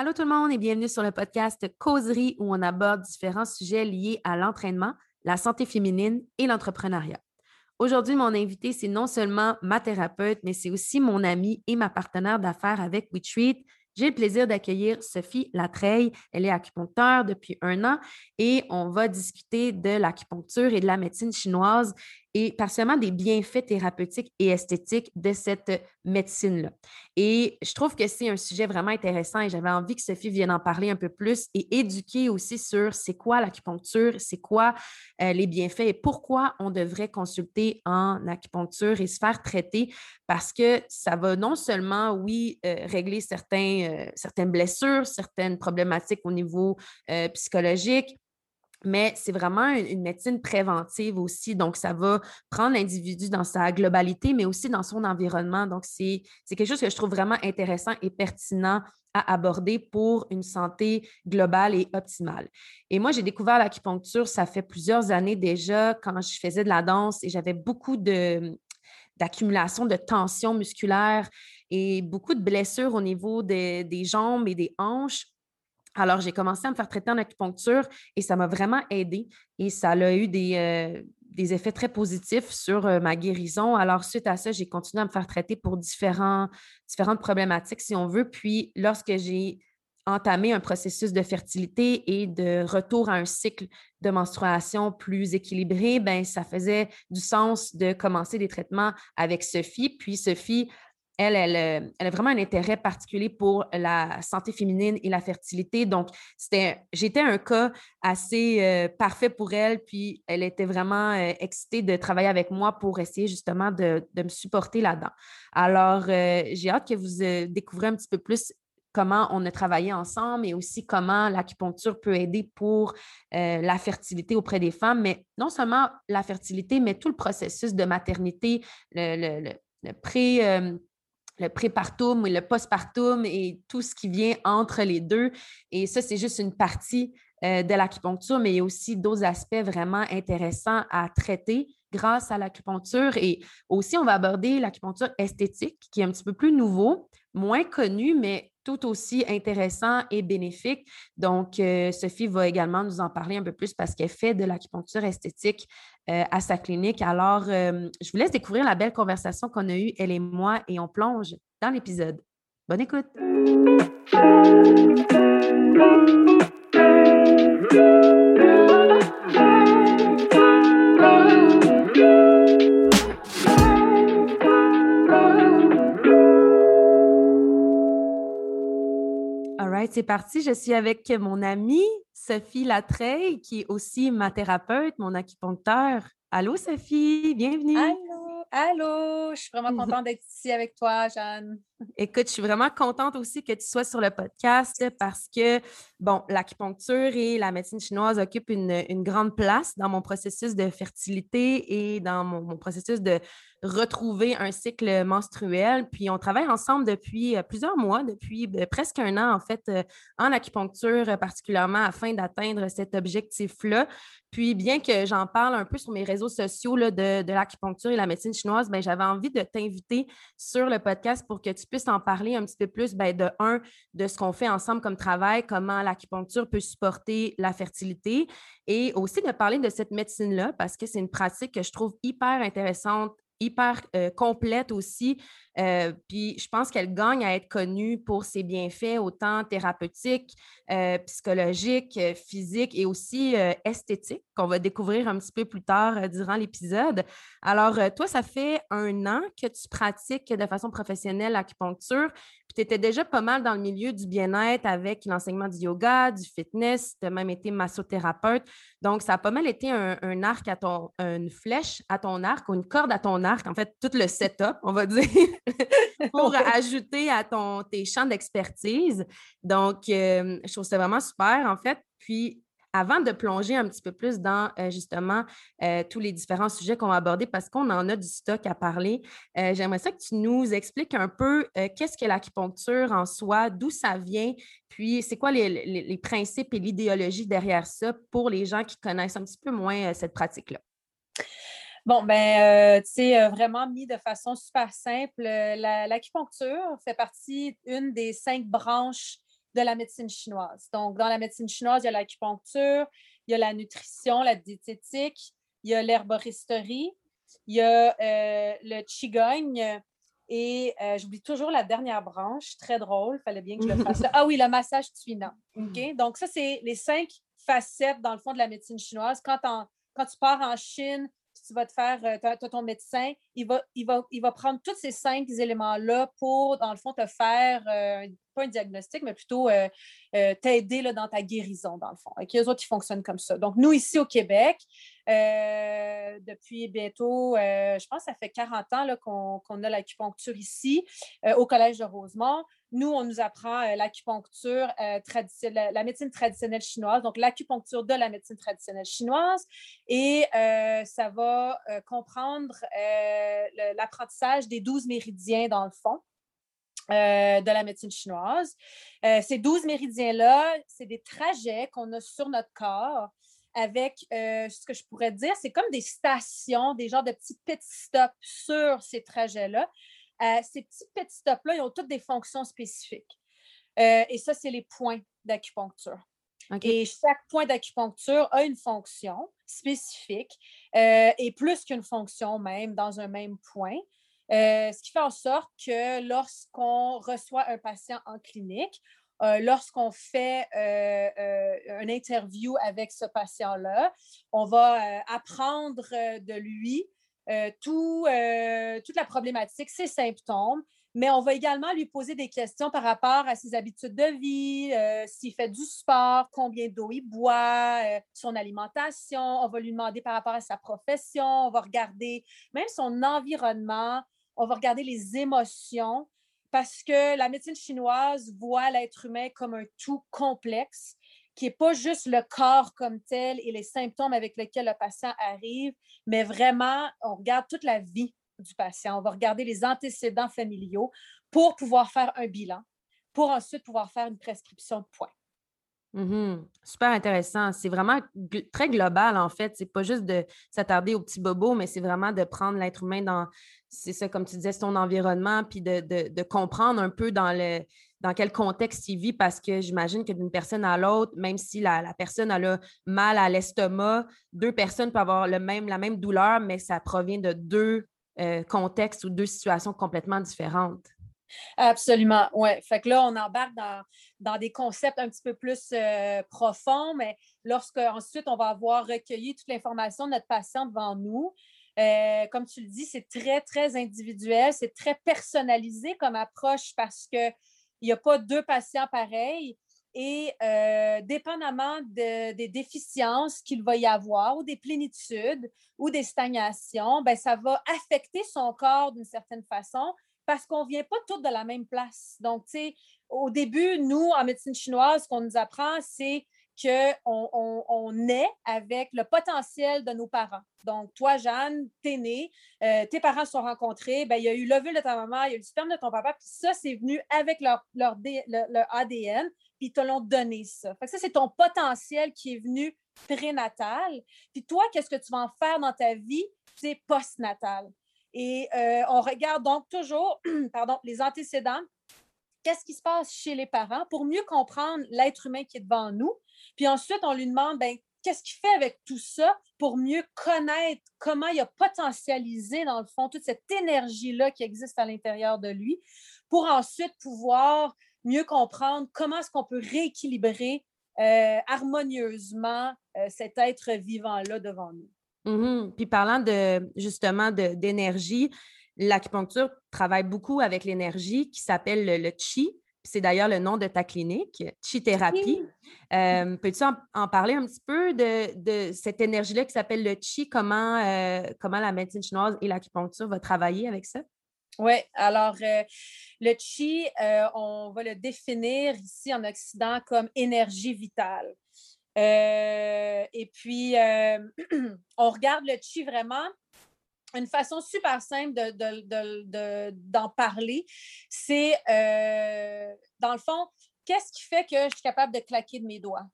Allô tout le monde et bienvenue sur le podcast Causerie où on aborde différents sujets liés à l'entraînement, la santé féminine et l'entrepreneuriat. Aujourd'hui, mon invité, c'est non seulement ma thérapeute, mais c'est aussi mon amie et ma partenaire d'affaires avec WeTreat. J'ai le plaisir d'accueillir Sophie Latreille. Elle est acupuncteur depuis un an et on va discuter de l'acupuncture et de la médecine chinoise et particulièrement des bienfaits thérapeutiques et esthétiques de cette médecine-là. Et je trouve que c'est un sujet vraiment intéressant et j'avais envie que Sophie vienne en parler un peu plus et éduquer aussi sur c'est quoi l'acupuncture, c'est quoi euh, les bienfaits et pourquoi on devrait consulter en acupuncture et se faire traiter parce que ça va non seulement, oui, euh, régler certains, euh, certaines blessures, certaines problématiques au niveau psychologique, mais c'est vraiment une, médecine préventive aussi. Donc, ça va prendre l'individu dans sa globalité, mais aussi dans son environnement. Donc, c'est quelque chose que je trouve vraiment intéressant et pertinent à aborder pour une santé globale et optimale. Et moi, j'ai découvert l'acupuncture, ça fait plusieurs années déjà, quand je faisais de la danse et j'avais beaucoup d'accumulation de tension musculaire et beaucoup de blessures au niveau des jambes et des hanches. Alors, j'ai commencé à me faire traiter en acupuncture et ça m'a vraiment aidé et ça a eu des, euh, effets très positifs sur euh, ma guérison. Alors, suite à ça, j'ai continué à me faire traiter pour différentes problématiques, si on veut. Puis, lorsque j'ai entamé un processus de fertilité et de retour à un cycle de menstruation plus équilibré, ben ça faisait du sens de commencer des traitements avec Sophie. Puis Sophie elle, euh, elle, a vraiment un intérêt particulier pour la santé féminine et la fertilité. Donc, j'étais un cas assez euh, parfait pour elle, puis elle était vraiment euh, excitée de travailler avec moi pour essayer justement de, me supporter là-dedans. Alors, j'ai hâte que vous découvriez un petit peu plus comment on a travaillé ensemble et aussi comment l'acupuncture peut aider pour la fertilité auprès des femmes, mais non seulement la fertilité, mais tout le processus de maternité, le, le pré, le prépartum et le postpartum et tout ce qui vient entre les deux. Et ça, c'est juste une partie euh, de l'acupuncture, mais il y a aussi d'autres aspects vraiment intéressants à traiter grâce à l'acupuncture. Et aussi, on va aborder l'acupuncture esthétique, qui est un petit peu plus nouveau, moins connu, mais tout aussi intéressant et bénéfique. Donc, euh, Sophie va également nous en parler un peu plus parce qu'elle fait de l'acupuncture esthétique euh, à sa clinique. Alors, euh, je vous laisse découvrir la belle conversation qu'on a eue, elle et moi, et on plonge dans l'épisode. Bonne écoute. c'est parti. Je suis avec mon amie Sophie Latreille, qui est aussi ma thérapeute, mon acupuncteur. Allô, Sophie, bienvenue. Allô, allô. Je suis vraiment contente d'être ici avec toi, Jeanne. Écoute, je suis vraiment contente aussi que tu sois sur le podcast parce que, bon, l'acupuncture et la médecine chinoise occupent une, grande place dans mon processus de fertilité et dans mon processus de retrouver un cycle menstruel. Puis on travaille ensemble depuis euh, plusieurs mois, depuis ben, presque un an en fait, euh, en acupuncture euh, particulièrement afin d'atteindre cet objectif-là. Puis bien que j'en parle un peu sur mes réseaux sociaux de l'acupuncture et la médecine chinoise, ben, j'avais envie de t'inviter sur le podcast pour que tu puisses en parler un petit peu plus ben, de un, de ce qu'on fait ensemble comme travail, comment l'acupuncture peut supporter la fertilité et aussi de parler de cette médecine-là parce que c'est une pratique que je trouve hyper intéressante hyper euh, complète aussi. Euh, puis je pense qu'elle gagne à être connue pour ses bienfaits autant thérapeutiques, euh, psychologiques, physiques et aussi esthétiques qu'on va découvrir un petit peu plus tard durant l'épisode. Alors, toi, ça fait un an que tu pratiques de façon professionnelle l'acupuncture. Puis tu étais déjà pas mal dans le milieu du bien-être avec l'enseignement du yoga, du fitness, tu as même été massothérapeute. Donc, ça a pas mal été un, arc à ton, une flèche à ton arc ou une corde à ton arc, en fait, tout le setup, on va dire, pour ajouter à ton, tes champs d'expertise. Donc, euh, je trouve ça vraiment super, en fait. Puis, avant de plonger un petit peu plus dans euh, justement euh, tous les différents sujets qu'on va aborder, parce qu'on en a du stock à parler, euh, j'aimerais ça que tu nous expliques un peu qu'est-ce que l'acupuncture en soi, d'où ça vient, puis c'est quoi les, principes et l'idéologie derrière ça pour les gens qui connaissent un petit peu moins cette pratique-là? Bon, ben, tu sais, vraiment mis de façon super simple, l'acupuncture fait partie d'une des cinq branches de la médecine chinoise. Donc, dans la médecine chinoise, il y a l'acupuncture, il y a la nutrition, la diététique, il y a l'herboristerie, il y a euh, le qigong et euh, j'oublie toujours la dernière branche, très drôle, il fallait bien que je le fasse. ah oui, le massage tuinant. OK? Donc, ça, c'est les cinq facettes, dans le fond, de la médecine chinoise. Quand, quand tu pars en Chine, tu vas te faire, euh, ton médecin, il va, il, va, il va prendre tous ces cinq éléments-là pour, dans le fond, te faire, euh, pas un diagnostic, mais plutôt euh, t'aider dans ta guérison, dans le fond. Et les autres, ils fonctionnent comme ça. Donc, nous, ici au Québec, depuis bientôt, je pense que ça fait 40 ans qu'on a l'acupuncture ici, au Collège de Rosemont. Nous, on nous apprend euh, l'acupuncture euh, traditionnelle, la, médecine traditionnelle chinoise, donc l'acupuncture de la médecine traditionnelle chinoise. Et euh, ça va comprendre l'apprentissage des 12 méridiens dans le fond. de la médecine chinoise. ces 12 méridiens-là, c'est des trajets qu'on a sur notre corps avec ce que je pourrais dire, c'est comme des stations, des genres de petits pit stops sur ces trajets-là. Euh, ces petits petits stops-là, ils ont toutes des fonctions spécifiques. Euh, et ça, c'est les points d'acupuncture. Et chaque point d'acupuncture a une fonction spécifique euh, et plus qu'une fonction même dans un même point. ce qui fait en sorte que lorsqu'on reçoit un patient en clinique, lorsqu'on fait une interview avec ce patient-là, on va apprendre de lui euh, tout, euh, toute la problématique, ses symptômes, mais on va également lui poser des questions par rapport à ses habitudes de vie, euh, s'il fait du sport, combien d'eau il boit, son alimentation. On va lui demander par rapport à sa profession, on va regarder même son environnement, on va regarder les émotions parce que la médecine chinoise voit l'être humain comme un tout complexe qui n'est pas juste le corps comme tel et les symptômes avec lesquels le patient arrive, mais vraiment, on regarde toute la vie du patient. On va regarder les antécédents familiaux pour pouvoir faire un bilan, pour ensuite pouvoir faire une prescription de points. Mm-hmm. Super intéressant. C'est vraiment très global, en fait. C'est pas juste de s'attarder aux petits bobos, mais c'est vraiment de prendre l'être humain dans, c'est ça, comme tu disais, son environnement, puis de, comprendre un peu dans, le, dans quel contexte il vit, parce que j'imagine que d'une personne à l'autre, même si la, personne a mal à l'estomac, deux personnes peuvent avoir le même, la même douleur, mais ça provient de deux euh, contextes ou deux situations complètement différentes. Absolument, oui. Fait que là, on embarque dans, des concepts un petit peu plus euh, profonds, mais lorsque ensuite on va avoir recueilli toute l'information de notre patient devant nous, euh, comme tu le dis, c'est très, très individuel, c'est très personnalisé comme approche parce qu'il n'y a pas deux patients pareils. Et euh, dépendamment des déficiences qu'il va y avoir ou des plénitudes ou des stagnations, ben, ça va affecter son corps d'une certaine façon parce qu'on ne vient pas tous de la même place. Donc, tu sais, au début, nous, en médecine chinoise, ce qu'on nous apprend, c'est qu'on on, naît avec le potentiel de nos parents. Donc, toi, Jeanne, t'es née, euh, tes parents se sont rencontrés, ben, il y a eu l'ovule de ta maman, il y a eu le sperme de ton papa, puis ça, c'est venu avec leur, leur, ADN, puis ils te l'ont donné, ça. Que ça, c'est ton potentiel qui est venu prénatal. Puis toi, qu'est-ce que tu vas en faire dans ta vie? C'est postnatal. Et euh, on regarde donc toujours pardon, les antécédents. Qu'est-ce qui se passe chez les parents pour mieux comprendre l'être humain qui est devant nous? Puis ensuite, on lui demande ben, qu'est-ce qu'il fait avec tout ça pour mieux connaître comment il a potentialisé, dans le fond, toute cette énergie-là qui existe à l'intérieur de lui, pour ensuite pouvoir mieux comprendre comment est-ce qu'on peut rééquilibrer euh, harmonieusement euh, cet être vivant-là devant nous. Mm-hmm. Puis parlant de justement d'énergie, l'acupuncture travaille beaucoup avec l'énergie qui s'appelle le, le, chi. C'est d'ailleurs le nom de ta clinique, Chi-thérapie. Euh, peux-tu en, parler un petit peu de, cette énergie-là qui s'appelle le Chi? Comment, euh, comment la médecine chinoise et l'acupuncture vont travailler avec ça? Oui, alors euh, le Chi, on va le définir ici en Occident comme énergie vitale. et puis, on regarde le Chi vraiment une façon super simple d'en parler, c'est, euh, dans le fond, qu'est-ce qui fait que je suis capable de claquer de mes doigts?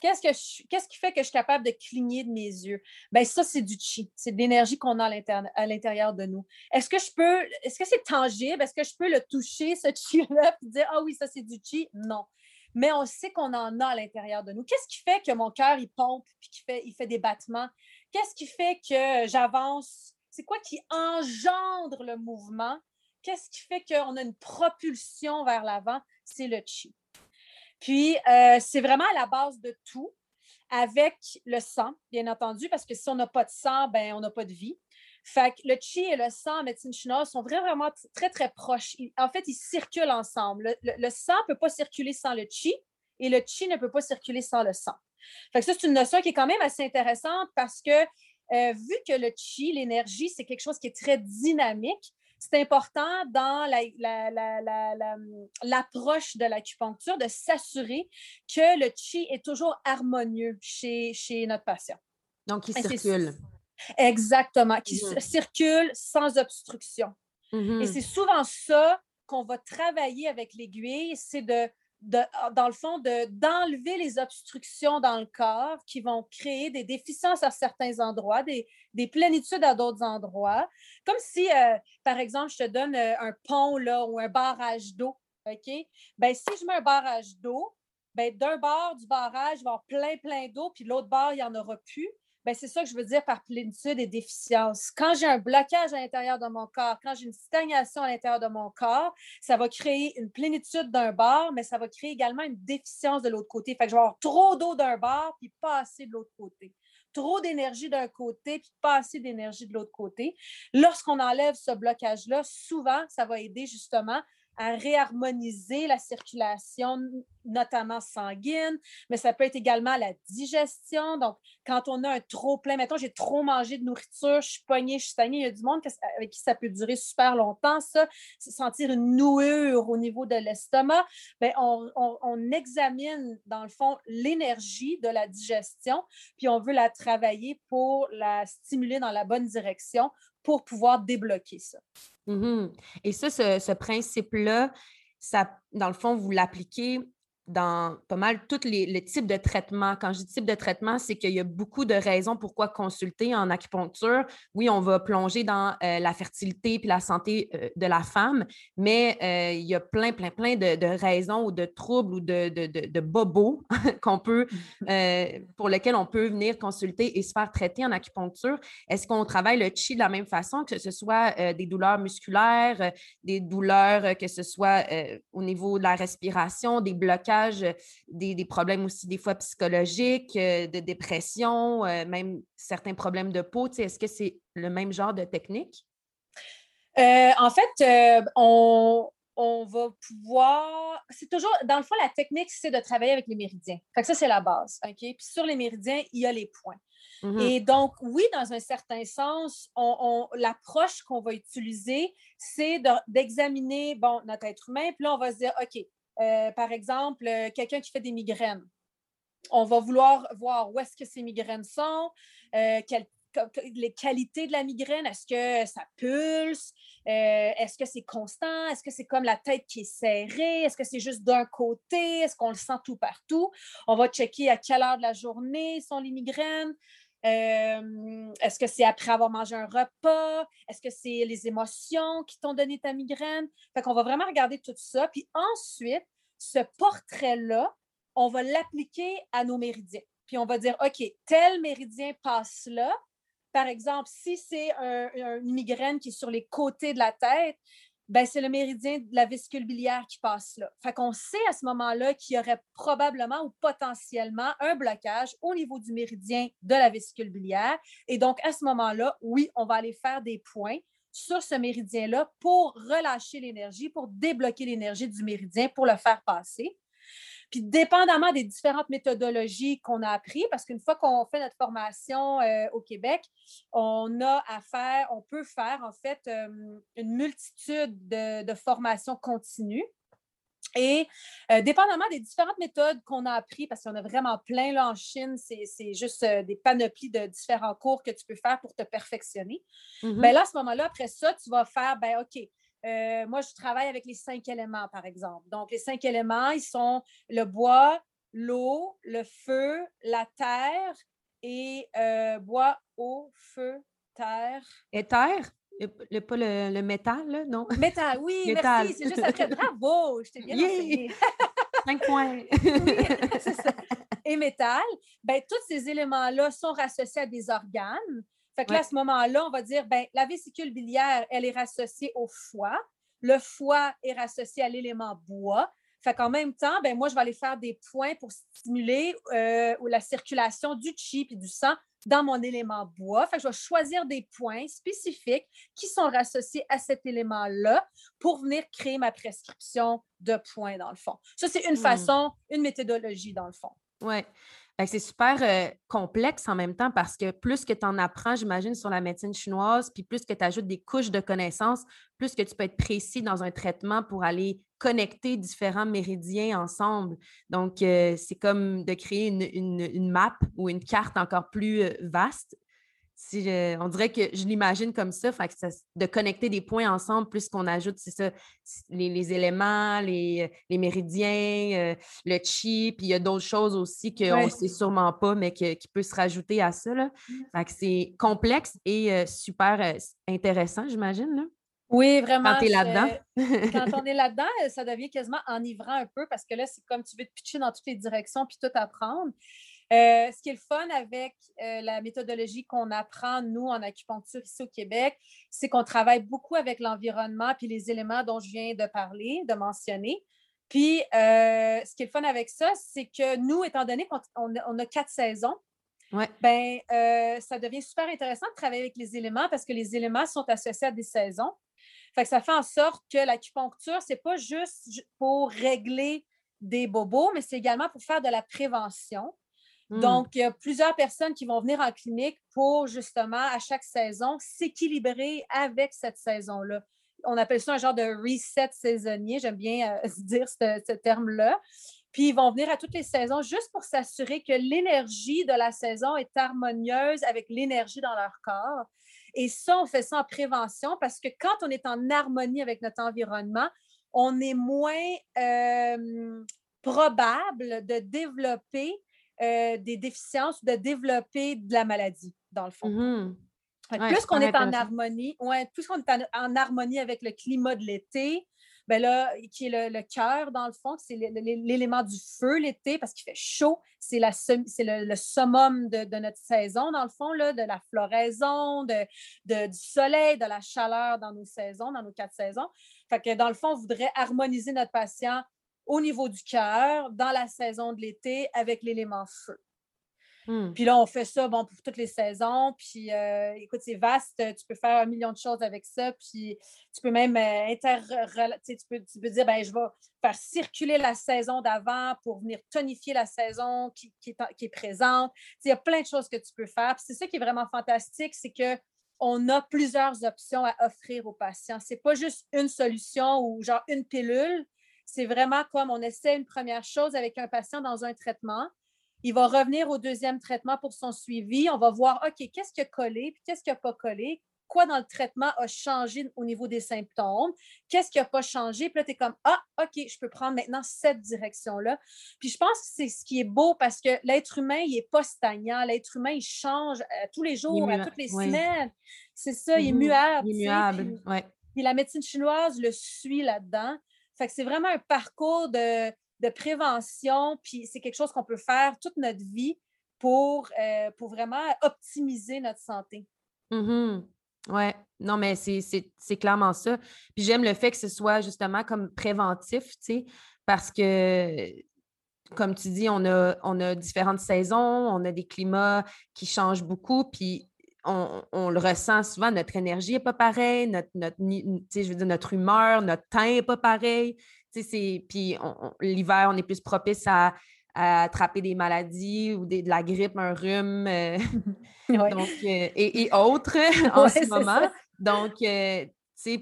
Qu'est-ce, que qu'est-ce qui fait que je suis capable de cligner de mes yeux? Bien, ça, c'est du chi. C'est de l'énergie qu'on a à l'intérieur de nous. Est-ce que je peux, est-ce que c'est tangible? Est-ce que je peux le toucher, ce chi-là, et dire, ah oui, ça, c'est du chi? Non. mais on sait qu'on en a à l'intérieur de nous. Qu'est-ce qui fait que mon cœur, il pompe, puis qu'il fait, il fait des battements? Qu'est-ce qui fait que j'avance? C'est quoi qui engendre le mouvement? Qu'est-ce qui fait qu'on a une propulsion vers l'avant? C'est le chi. Puis, euh, c'est vraiment à la base de tout, avec le sang, bien entendu, parce que si on n'a pas de sang, ben, on n'a pas de vie. Fait que le chi et le sang en médecine chinoise sont vraiment très, très proches. en fait, ils circulent ensemble. Le, sang ne peut pas circuler sans le chi et le chi ne peut pas circuler sans le sang. Fait que ça, c'est une notion qui est quand même assez intéressante parce que euh, vu que le chi, l'énergie, c'est quelque chose qui est très dynamique, c'est important dans l'approche de l'acupuncture de s'assurer que le chi est toujours harmonieux chez, chez notre patient. Donc, il circule. Exactement, qui mmh circule sans obstruction. Mmh Et c'est souvent ça qu'on va travailler avec l'aiguille, c'est de, dans le fond, d'enlever les obstructions dans le corps qui vont créer des déficiences à certains endroits, des, des plénitudes à d'autres endroits. Comme si, euh, par exemple, je te donne euh, un pont là, ou un barrage d'eau. OK? Ben, si je mets un barrage d'eau, ben, d'un bord du barrage, il va y avoir plein, plein d'eau, puis l'autre bord, il n'y en aura plus. Ben, c'est ça que je veux dire par plénitude et déficience. Quand j'ai un blocage à l'intérieur de mon corps, quand j'ai une stagnation à l'intérieur de mon corps, ça va créer une plénitude d'un bord, mais ça va créer également une déficience de l'autre côté. Fait que je vais avoir trop d'eau d'un bord puis pas assez de l'autre côté. Trop d'énergie d'un côté puis pas assez d'énergie de l'autre côté. Lorsqu'on enlève ce blocage-là, souvent, ça va aider justement à réharmoniser la circulation, notamment sanguine, mais ça peut être également la digestion. Donc, quand on a un trop plein, mettons, j'ai trop mangé de nourriture, je suis poignée, je suis stagnée, il y a du monde avec qui ça peut durer super longtemps, ça, sentir une nouure au niveau de l'estomac, bien, on examine, dans le fond, l'énergie de la digestion, puis on veut la travailler pour la stimuler dans la bonne direction pour pouvoir débloquer ça. Mmh Et ça, ce, principe-là, ça, dans le fond, vous l'appliquez dans pas mal tous les, types de traitements. Quand je dis type de traitement, c'est qu'il y a beaucoup de raisons pourquoi consulter en acupuncture. Oui, on va plonger dans euh, la fertilité puis la santé euh, de la femme, mais euh, il y a plein, plein, plein de, raisons ou de troubles ou de, de bobos qu'on peut, pour lesquels on peut venir consulter et se faire traiter en acupuncture. Est-ce qu'on travaille le chi de la même façon, que ce soit des douleurs musculaires, des douleurs, que ce soit au niveau de la respiration, des blocages? Euh, des, problèmes aussi des fois psychologiques, euh, de dépression, euh, même certains problèmes de peau. Est-ce que c'est le même genre de technique? en fait, on, va pouvoir. C'est toujours, dans le fond, la technique, c'est de travailler avec les méridiens. Fait ça, c'est la base. OK? Puis sur les méridiens, il y a les points. Mmh Et donc, oui, dans un certain sens, l'approche qu'on va utiliser, c'est d'examiner bon, notre être humain. Puis là, on va se dire, OK, euh, par exemple, euh, quelqu'un qui fait des migraines. On va vouloir voir où est-ce que ces migraines sont, euh, les qualités de la migraine, est-ce que ça pulse, est-ce que c'est constant, est-ce que c'est comme la tête qui est serrée, est-ce que c'est juste d'un côté, est-ce qu'on le sent tout partout? On va checker à quelle heure de la journée sont les migraines. Est-ce que c'est après avoir mangé un repas? Est-ce que c'est les émotions qui t'ont donné ta migraine? Fait qu'on va vraiment regarder tout ça. Puis ensuite, ce portrait-là, on va l'appliquer à nos méridiens. Puis on va dire, OK, tel méridien passe là. Par exemple, si c'est une migraine qui est sur les côtés de la tête, ben, c'est le méridien de la vésicule biliaire qui passe là. Fait qu'on sait à ce moment-là qu'il y aurait probablement ou potentiellement un blocage au niveau du méridien de la vésicule biliaire. Et donc, à ce moment-là, oui, on va aller faire des points sur ce méridien-là pour relâcher l'énergie, pour débloquer l'énergie du méridien, pour le faire passer. Puis, dépendamment des différentes méthodologies qu'on a apprises, parce qu'une fois qu'on fait notre formation euh, au Québec, on a à faire, on peut faire en fait euh, une multitude de, formations continues. Et euh, dépendamment des différentes méthodes qu'on a apprises, parce qu'il y en a vraiment plein là en Chine, c'est juste des panoplies de différents cours que tu peux faire pour te perfectionner. Bien là, à ce moment-là, après ça, tu vas faire, ben OK, euh, moi, je travaille avec les cinq éléments, par exemple. Donc, les cinq éléments, ils sont le bois, l'eau, le feu, la terre et euh, bois, eau, feu, terre. Et terre? Le, pas le, métal, là, non? Métal, oui, merci. C'est juste après. Bravo, je t'ai bien enseigné. Cinq points. Et métal, ben, tous ces éléments-là sont rassociés à des organes. Fait que là, à ce moment-là, on va dire, ben, la vésicule biliaire, elle est rassociée au foie. Le foie est rassocié à l'élément bois. Fait qu'en même temps, ben, moi, je vais aller faire des points pour stimuler euh, la circulation du chi et du sang dans mon élément bois. Fait que je vais choisir des points spécifiques qui sont rassociés à cet élément-là pour venir créer ma prescription de points, dans le fond. Ça, c'est une hmm. façon, une méthodologie, dans le fond. Oui. C'est super euh, complexe en même temps parce que plus que tu en apprends, j'imagine, sur la médecine chinoise, puis plus que tu ajoutes des couches de connaissances, plus que tu peux être précis dans un traitement pour aller connecter différents méridiens ensemble. Donc, euh, c'est comme de créer une, map ou une carte encore plus euh, vaste si on dirait que je l'imagine comme ça, de connecter des points ensemble, plus qu'on ajoute, c'est ça, les, éléments, les, méridiens, euh, le chi, puis il y a d'autres choses aussi qu'on ne sait sûrement pas, mais qui peut se rajouter à ça. Là. Mmh. c'est complexe et euh, super euh, intéressant, j'imagine. Oui, vraiment. Quand tu es là-dedans. quand on est là-dedans, ça devient quasiment enivrant un peu parce que là, c'est comme tu veux te pitcher dans toutes les directions puis tout apprendre. Euh, ce qui est le fun avec euh, la méthodologie qu'on apprend, nous, en acupuncture ici au Québec, c'est qu'on travaille beaucoup avec l'environnement puis les éléments dont je viens de parler, de mentionner. Puis, euh, ce qui est le fun avec ça, c'est que nous, étant donné qu'on a quatre saisons, ben, ça devient super intéressant de travailler avec les éléments parce que les éléments sont associés à des saisons. Fait que ça fait en sorte que l'acupuncture, ce n'est pas juste pour régler des bobos, mais c'est également pour faire de la prévention. Hmm. Donc, il y a plusieurs personnes qui vont venir en clinique pour justement, à chaque saison, s'équilibrer avec cette saison-là. On appelle ça un genre de reset saisonnier. J'aime bien euh, dire ce, terme-là. Puis ils vont venir à toutes les saisons juste pour s'assurer que l'énergie de la saison est harmonieuse avec l'énergie dans leur corps. Et ça, on fait ça en prévention parce que quand on est en harmonie avec notre environnement, on est moins euh, probable de développer euh, des déficiences, de développer de la maladie, dans le fond. Mmh plus qu'on est en harmonie, ouais, plus qu'on est en, harmonie avec le climat de l'été, ben là, qui est le, cœur, dans le fond, c'est l'élément du feu l'été parce qu'il fait chaud. C'est le, le, summum de, notre saison, dans le fond, là, de la floraison, de, du soleil, de la chaleur dans nos saisons, dans nos quatre saisons. Fait que dans le fond, on voudrait harmoniser notre patient au niveau du cœur dans la saison de l'été avec l'élément feu. Hmm. Puis là, on fait ça bon, pour toutes les saisons. Puis euh, écoute, c'est vaste. Tu peux faire un million de choses avec ça. Puis tu peux même euh, inter tu, peux, tu peux dire ben, je vais faire circuler la saison d'avant pour venir tonifier la saison qui, est, présente. il y a plein de choses que tu peux faire. Puis c'est ça qui est vraiment fantastique, c'est que on a plusieurs options à offrir aux patients. Ce n'est pas juste une solution ou genre une pilule c'est vraiment comme on essaie une première chose avec un patient dans un traitement. Il va revenir au deuxième traitement pour son suivi. On va voir, OK, qu'est-ce qui a collé, puis qu'est-ce qui n'a pas collé, quoi dans le traitement a changé au niveau des symptômes, qu'est-ce qui n'a pas changé? Puis là, tu es comme, ah, OK, je peux prendre maintenant cette direction-là. Puis je pense que c'est ce qui est beau parce que l'être humain, il n'est pas stagnant. L'être humain, il change euh, tous les jours, à toutes les semaines. C'est ça, il est muable. Il est muable, puis la médecine chinoise le suit là-dedans. C'est vraiment un parcours de, prévention, puis c'est quelque chose qu'on peut faire toute notre vie pour, euh, vraiment optimiser notre santé. Mm Oui, non, mais c'est clairement ça. Puis j'aime le fait que ce soit justement comme préventif, tu sais, parce que, comme tu dis, on a, on a différentes saisons, on a des climats qui changent beaucoup, puis on, le ressent souvent, notre énergie n'est pas pareille, notre, notre, je veux dire, notre humeur, notre temps n'est pas pareil. Puis l'hiver, on est plus propice à, attraper des maladies ou de la grippe, un rhume euh, donc, euh, et, autres en ce moment. Donc, euh,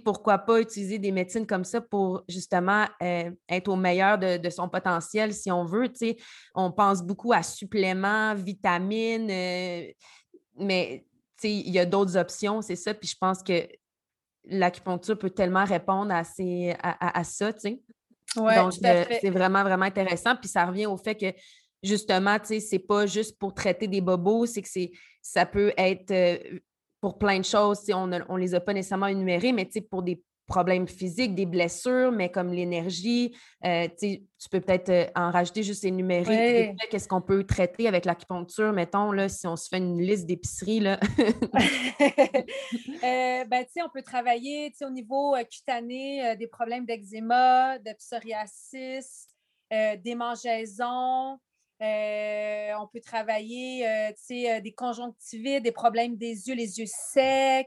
pourquoi pas utiliser des médecines comme ça pour justement être au meilleur de, de, son potentiel si on veut. On pense beaucoup à suppléments, vitamines, mais il y a d'autres options, c'est ça. Puis je pense que l'acupuncture peut tellement répondre à, à, ça, tu sais. Donc, euh, c'est vraiment, vraiment intéressant. Puis ça revient au fait que, justement, tu sais, c'est pas juste pour traiter des bobos, c'est que c'est ça peut être euh, pour plein de choses. On ne on les a pas nécessairement énumérés, mais pour des problèmes physiques, des blessures, mais comme l'énergie, euh, tu peux peut-être euh, en rajouter juste énumérer qu'est-ce qu'on peut traiter avec l'acupuncture, mettons, là, si on se fait une liste d'épicerie. Là. ben, on peut travailler au niveau cutané, des problèmes d'eczéma, de psoriasis, des mangeaisons. on peut travailler des conjonctivites, des problèmes des yeux, les yeux secs.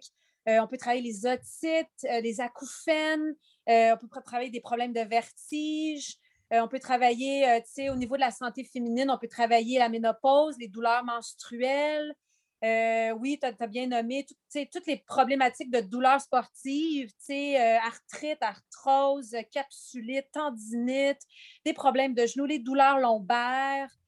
Euh, on peut travailler les otites, euh, les acouphènes. Euh, on peut travailler des problèmes de vertige. on peut travailler, au niveau de la santé féminine, on peut travailler la ménopause, les douleurs menstruelles. oui, tu as, bien nommé toutes les problématiques de douleurs sportives, arthrite, arthrose, capsulite, tendinite, des problèmes de genoux, les douleurs lombaires.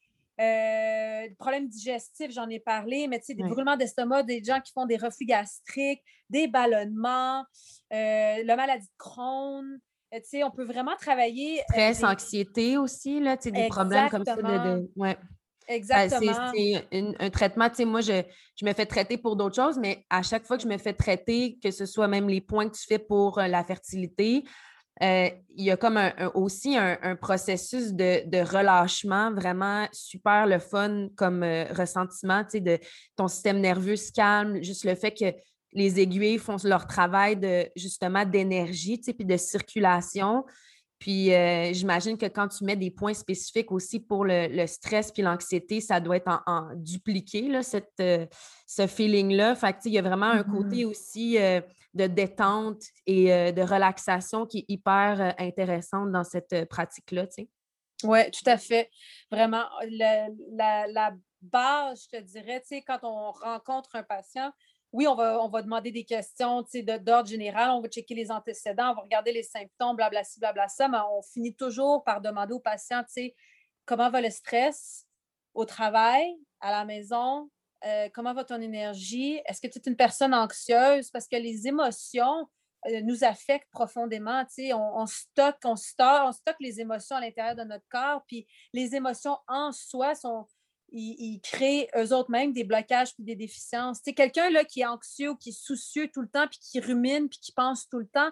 Euh, problèmes digestifs, j'en ai parlé, mais tu sais, des brûlements d'estomac, des gens qui font des reflux gastriques, des ballonnements, euh, la maladie de Crohn. Euh, tu sais, on peut vraiment travailler. Euh, Stress, anxiété aussi, là, tu sais, des problèmes comme ça. De, Ouais. Exactement. c'est un traitement, tu sais, moi, je, je, me fais traiter pour d'autres choses, mais à chaque fois que je me fais traiter, que ce soit même les points que tu fais pour la fertilité, euh, il y a comme aussi un, processus de, relâchement vraiment super le fun comme euh, ressentiment, tu sais, de ton système nerveux se calme, juste le fait que les aiguilles font leur travail de justement d'énergie, tu sais, puis de circulation. Puis euh, j'imagine que quand tu mets des points spécifiques aussi pour le, stress puis l'anxiété, ça doit être en, dupliqué, là, cette, ce feeling-là. Fait que, il y a vraiment un côté mm-hmm. aussi de détente et euh, de relaxation qui est hyper euh, intéressante dans cette euh, pratique-là. Oui, tout à fait. Vraiment, la, base, je te dirais, quand on rencontre un patient, oui, on va, on va demander des questions d'ordre général, on va checker les antécédents, on va regarder les symptômes, blabla, blabla, ça, mais on finit toujours par demander au patient, comment va le stress au travail, à la maison, euh, comment va ton énergie? Est-ce que tu es une personne anxieuse? Parce que les émotions euh, nous affectent profondément. On, on, stocke, on, stocke, les émotions à l'intérieur de notre corps, puis les émotions en soi sont. Ils, créent eux autres mêmes des blocages puis des déficiences. Quelqu'un qui est anxieux qui est soucieux tout le temps puis qui rumine puis qui pense tout le temps,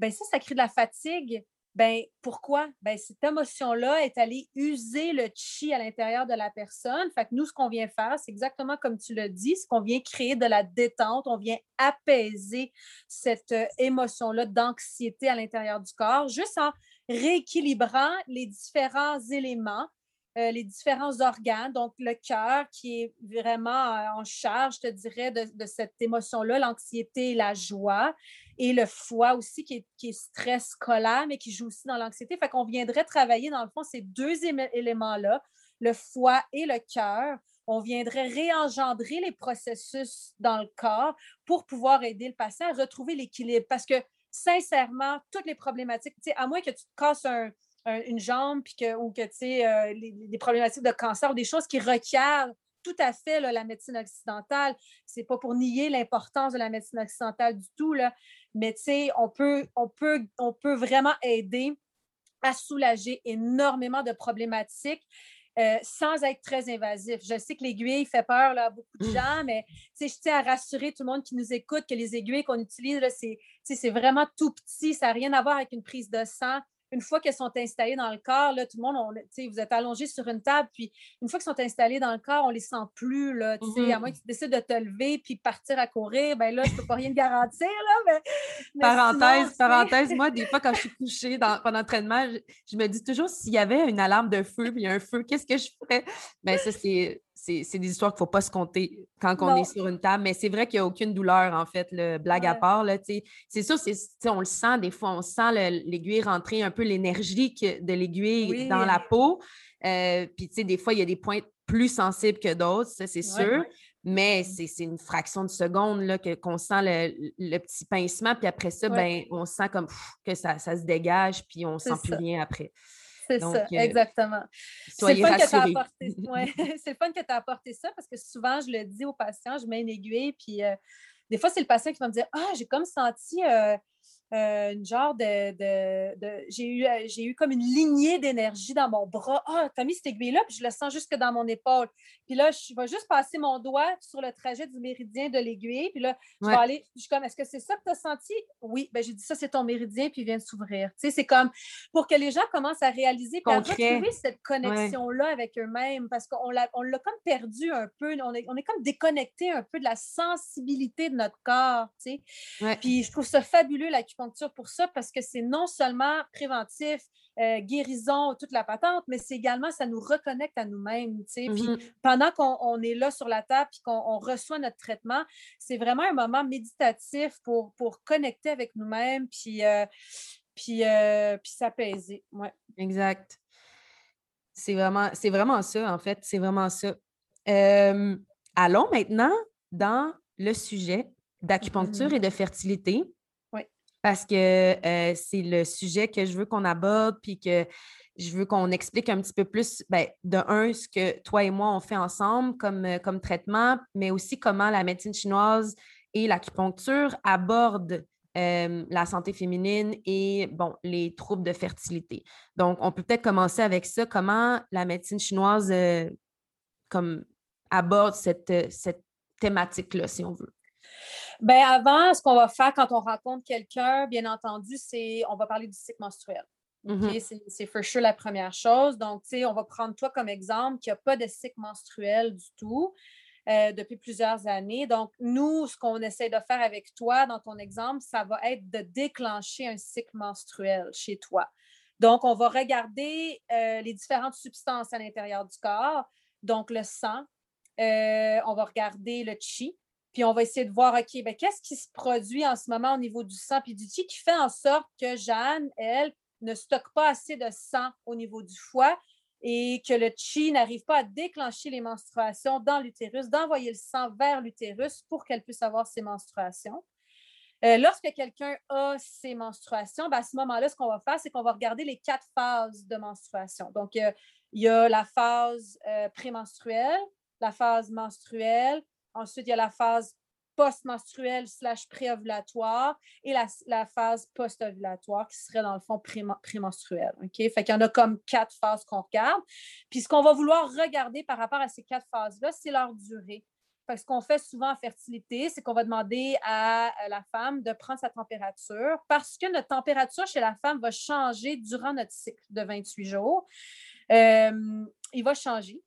ben ça, ça crée de la fatigue. Ben, pourquoi? Ben, cette émotion-là est allée user le chi à l'intérieur de la personne. Fait que nous, ce qu'on vient faire, c'est exactement comme tu l'as dit, c'est qu'on vient créer de la détente, on vient apaiser cette euh, émotion-là d'anxiété à l'intérieur du corps, juste en rééquilibrant les différents éléments euh, les différents organes, donc le cœur qui est vraiment euh, en charge, je te dirais, de, cette émotion-là, l'anxiété et la joie, et le foie aussi qui est, stress, colère, mais qui joue aussi dans l'anxiété. Fait qu'on viendrait travailler, dans le fond, ces deux éléments-là, le foie et le cœur. On viendrait réengendrer les processus dans le corps pour pouvoir aider le patient à retrouver l'équilibre. Parce que, sincèrement, toutes les problématiques, à moins que tu te casses un, une jambe puis que, ou que tu sais, euh, des problématiques de cancer ou des choses qui requièrent tout à fait la médecine occidentale. C'est pas pour nier l'importance de la médecine occidentale du tout, là, mais tu sais, on peut, on, peut, on peut vraiment aider à soulager énormément de problématiques. Euh, sans être très invasif. Je sais que l'aiguille fait peur là, à beaucoup de mmh. gens, mais je tiens à rassurer tout le monde qui nous écoute que les aiguilles qu'on utilise, c'est vraiment tout petit, ça n'a rien à voir avec une prise de sang une fois qu'elles sont installées dans le corps, là, tout le monde, on, vous êtes allongé sur une table, puis une fois qu'elles sont installées dans le corps, on ne les sent plus. Là, À mm-hmm. moins que tu décides de te lever puis partir à courir, ben là, je ne peux pas rien te garantir. Là, parenthèse, parenthèse, moi, des fois, quand je suis couchée dans, pendant l'entraînement, je, me dis toujours s'il y avait une alarme de feu, puis un feu, qu'est-ce que je ferais? Ben, ça, c'est c'est des histoires qu'il ne faut pas se compter quand on est sur une table, mais c'est vrai qu'il n'y a aucune douleur, en fait, le blague à part. C'est sûr, on le sent, des fois, on sent l'aiguille rentrer un peu l'énergie de l'aiguille dans la peau. Euh, puis, des fois, il y a des points plus sensibles que d'autres, ça, c'est sûr. Mais mmh. c'est une fraction de seconde qu'on sent le, petit pincement, puis après ça, ben, on sent comme que ça, ça, se dégage, puis on ne sent plus rien après. C'est ça, euh, exactement. C'est le, fun que apporté... le fun que tu as apporté ça parce que souvent, je le dis aux patients, je mets une aiguille, puis euh, des fois, c'est le patient qui va me dire Ah, j'ai comme senti. Euh, euh, une genre de. j'ai, eu, euh, j'ai eu comme une lignée d'énergie dans mon bras. Ah, t'as mis cette aiguille-là, puis je le sens jusque dans mon épaule. Puis là, je vais juste passer mon doigt sur le trajet du méridien de l'aiguille. Puis là, je vais aller. Je suis comme, est-ce que c'est ça que tu as senti? Oui. Ben, j'ai dit, ça, c'est ton méridien, puis il vient de s'ouvrir. Tu sais, c'est comme pour que les gens commencent à réaliser, puis à retrouver cette connexion-là avec eux-mêmes, parce qu'on l'a, on l'a comme perdu un peu. On est, on est comme déconnecté un peu de la sensibilité de notre corps. Tu sais. Puis je trouve ça fabuleux, l'acupuncture pour ça parce que c'est non seulement préventif, euh, guérison, toute la patente, mais c'est également, ça nous reconnecte à nous-mêmes. Puis mm-hmm. pendant qu'on est là sur la table et qu'on reçoit notre traitement, c'est vraiment un moment méditatif pour, pour connecter avec nous-mêmes puis, euh, puis, euh, puis s'apaiser. Ouais. Exact. C'est vraiment, c'est vraiment ça, en fait. C'est vraiment ça. allons maintenant dans le sujet d'acupuncture mm-hmm. et de fertilité parce que euh, c'est le sujet que je veux qu'on aborde, puis que je veux qu'on explique un petit peu plus, ben, de un, ce que toi et moi, on fait ensemble comme, euh, comme traitement, mais aussi comment la médecine chinoise et l'acupuncture abordent euh, la santé féminine et bon, les troubles de fertilité. Donc, on peut peut-être commencer avec ça. Comment la médecine chinoise comme aborde cette, cette thématique-là, si on veut? Bien, avant, ce qu'on va faire quand on rencontre quelqu'un, bien entendu, c'est on va parler du cycle menstruel. Mm-hmm. C'est for sure la première chose. Donc, tu sais, on va prendre toi comme exemple qui n'a pas de cycle menstruel du tout euh, depuis plusieurs années. Donc, nous, ce qu'on essaie de faire avec toi dans ton exemple, ça va être de déclencher un cycle menstruel chez toi. Donc, on va regarder euh, les différentes substances à l'intérieur du corps, donc le sang, euh, on va regarder le chi, puis on va essayer de voir, OK, ben, qu'est-ce qui se produit en ce moment au niveau du sang? Puis du chi qui fait en sorte que Jeanne, elle, ne stocke pas assez de sang au niveau du foie et que le chi n'arrive pas à déclencher les menstruations dans l'utérus, d'envoyer le sang vers l'utérus pour qu'elle puisse avoir ses menstruations. Euh, lorsque quelqu'un a ses menstruations, ben, à ce moment-là, ce qu'on va faire, c'est qu'on va regarder les quatre phases de menstruation. Donc, il y a la phase euh, prémenstruelle, la phase menstruelle, Ensuite, il y a la phase post-menstruelle slash préovulatoire et la, phase post-ovulatoire qui serait dans le fond prémenstruelle. OK? Fait qu'il y en a comme quatre phases qu'on regarde. Puis ce qu'on va vouloir regarder par rapport à ces quatre phases-là, c'est leur durée. Que ce qu'on fait souvent en fertilité, c'est qu'on va demander à la femme de prendre sa température parce que notre température chez la femme va changer durant notre cycle de 28 jours. Euh, il va changer.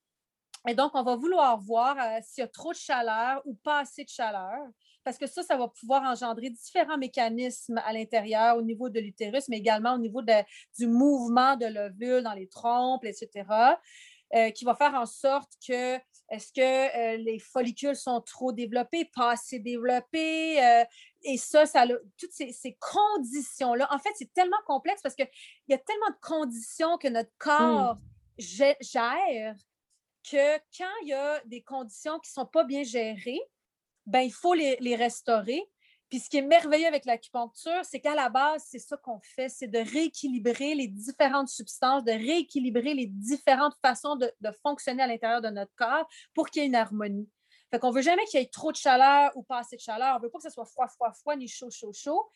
Et donc, on va vouloir voir euh, s'il y a trop de chaleur ou pas assez de chaleur, parce que ça, ça va pouvoir engendrer différents mécanismes à l'intérieur au niveau de l'utérus, mais également au niveau du mouvement de l'ovule dans les trompes, etc., euh, qui va faire en sorte que est-ce que euh, les follicules sont trop développés, pas assez développés? et ça, ça toutes ces, ces conditions-là. En fait, c'est tellement complexe parce qu'il y a tellement de conditions que notre mmh. corps gère que quand il y a des conditions qui ne sont pas bien gérées, ben, il faut les, restaurer. Puis ce qui est merveilleux avec l'acupuncture, c'est qu'à la base, c'est ça qu'on fait, c'est de rééquilibrer les différentes substances, de rééquilibrer les différentes façons de, fonctionner à l'intérieur de notre corps pour qu'il y ait une harmonie. Fait qu'on ne veut jamais qu'il y ait trop de chaleur ou pas assez de chaleur. On ne veut pas que ce soit froid, froid, froid, ni chaud, chaud, chaud.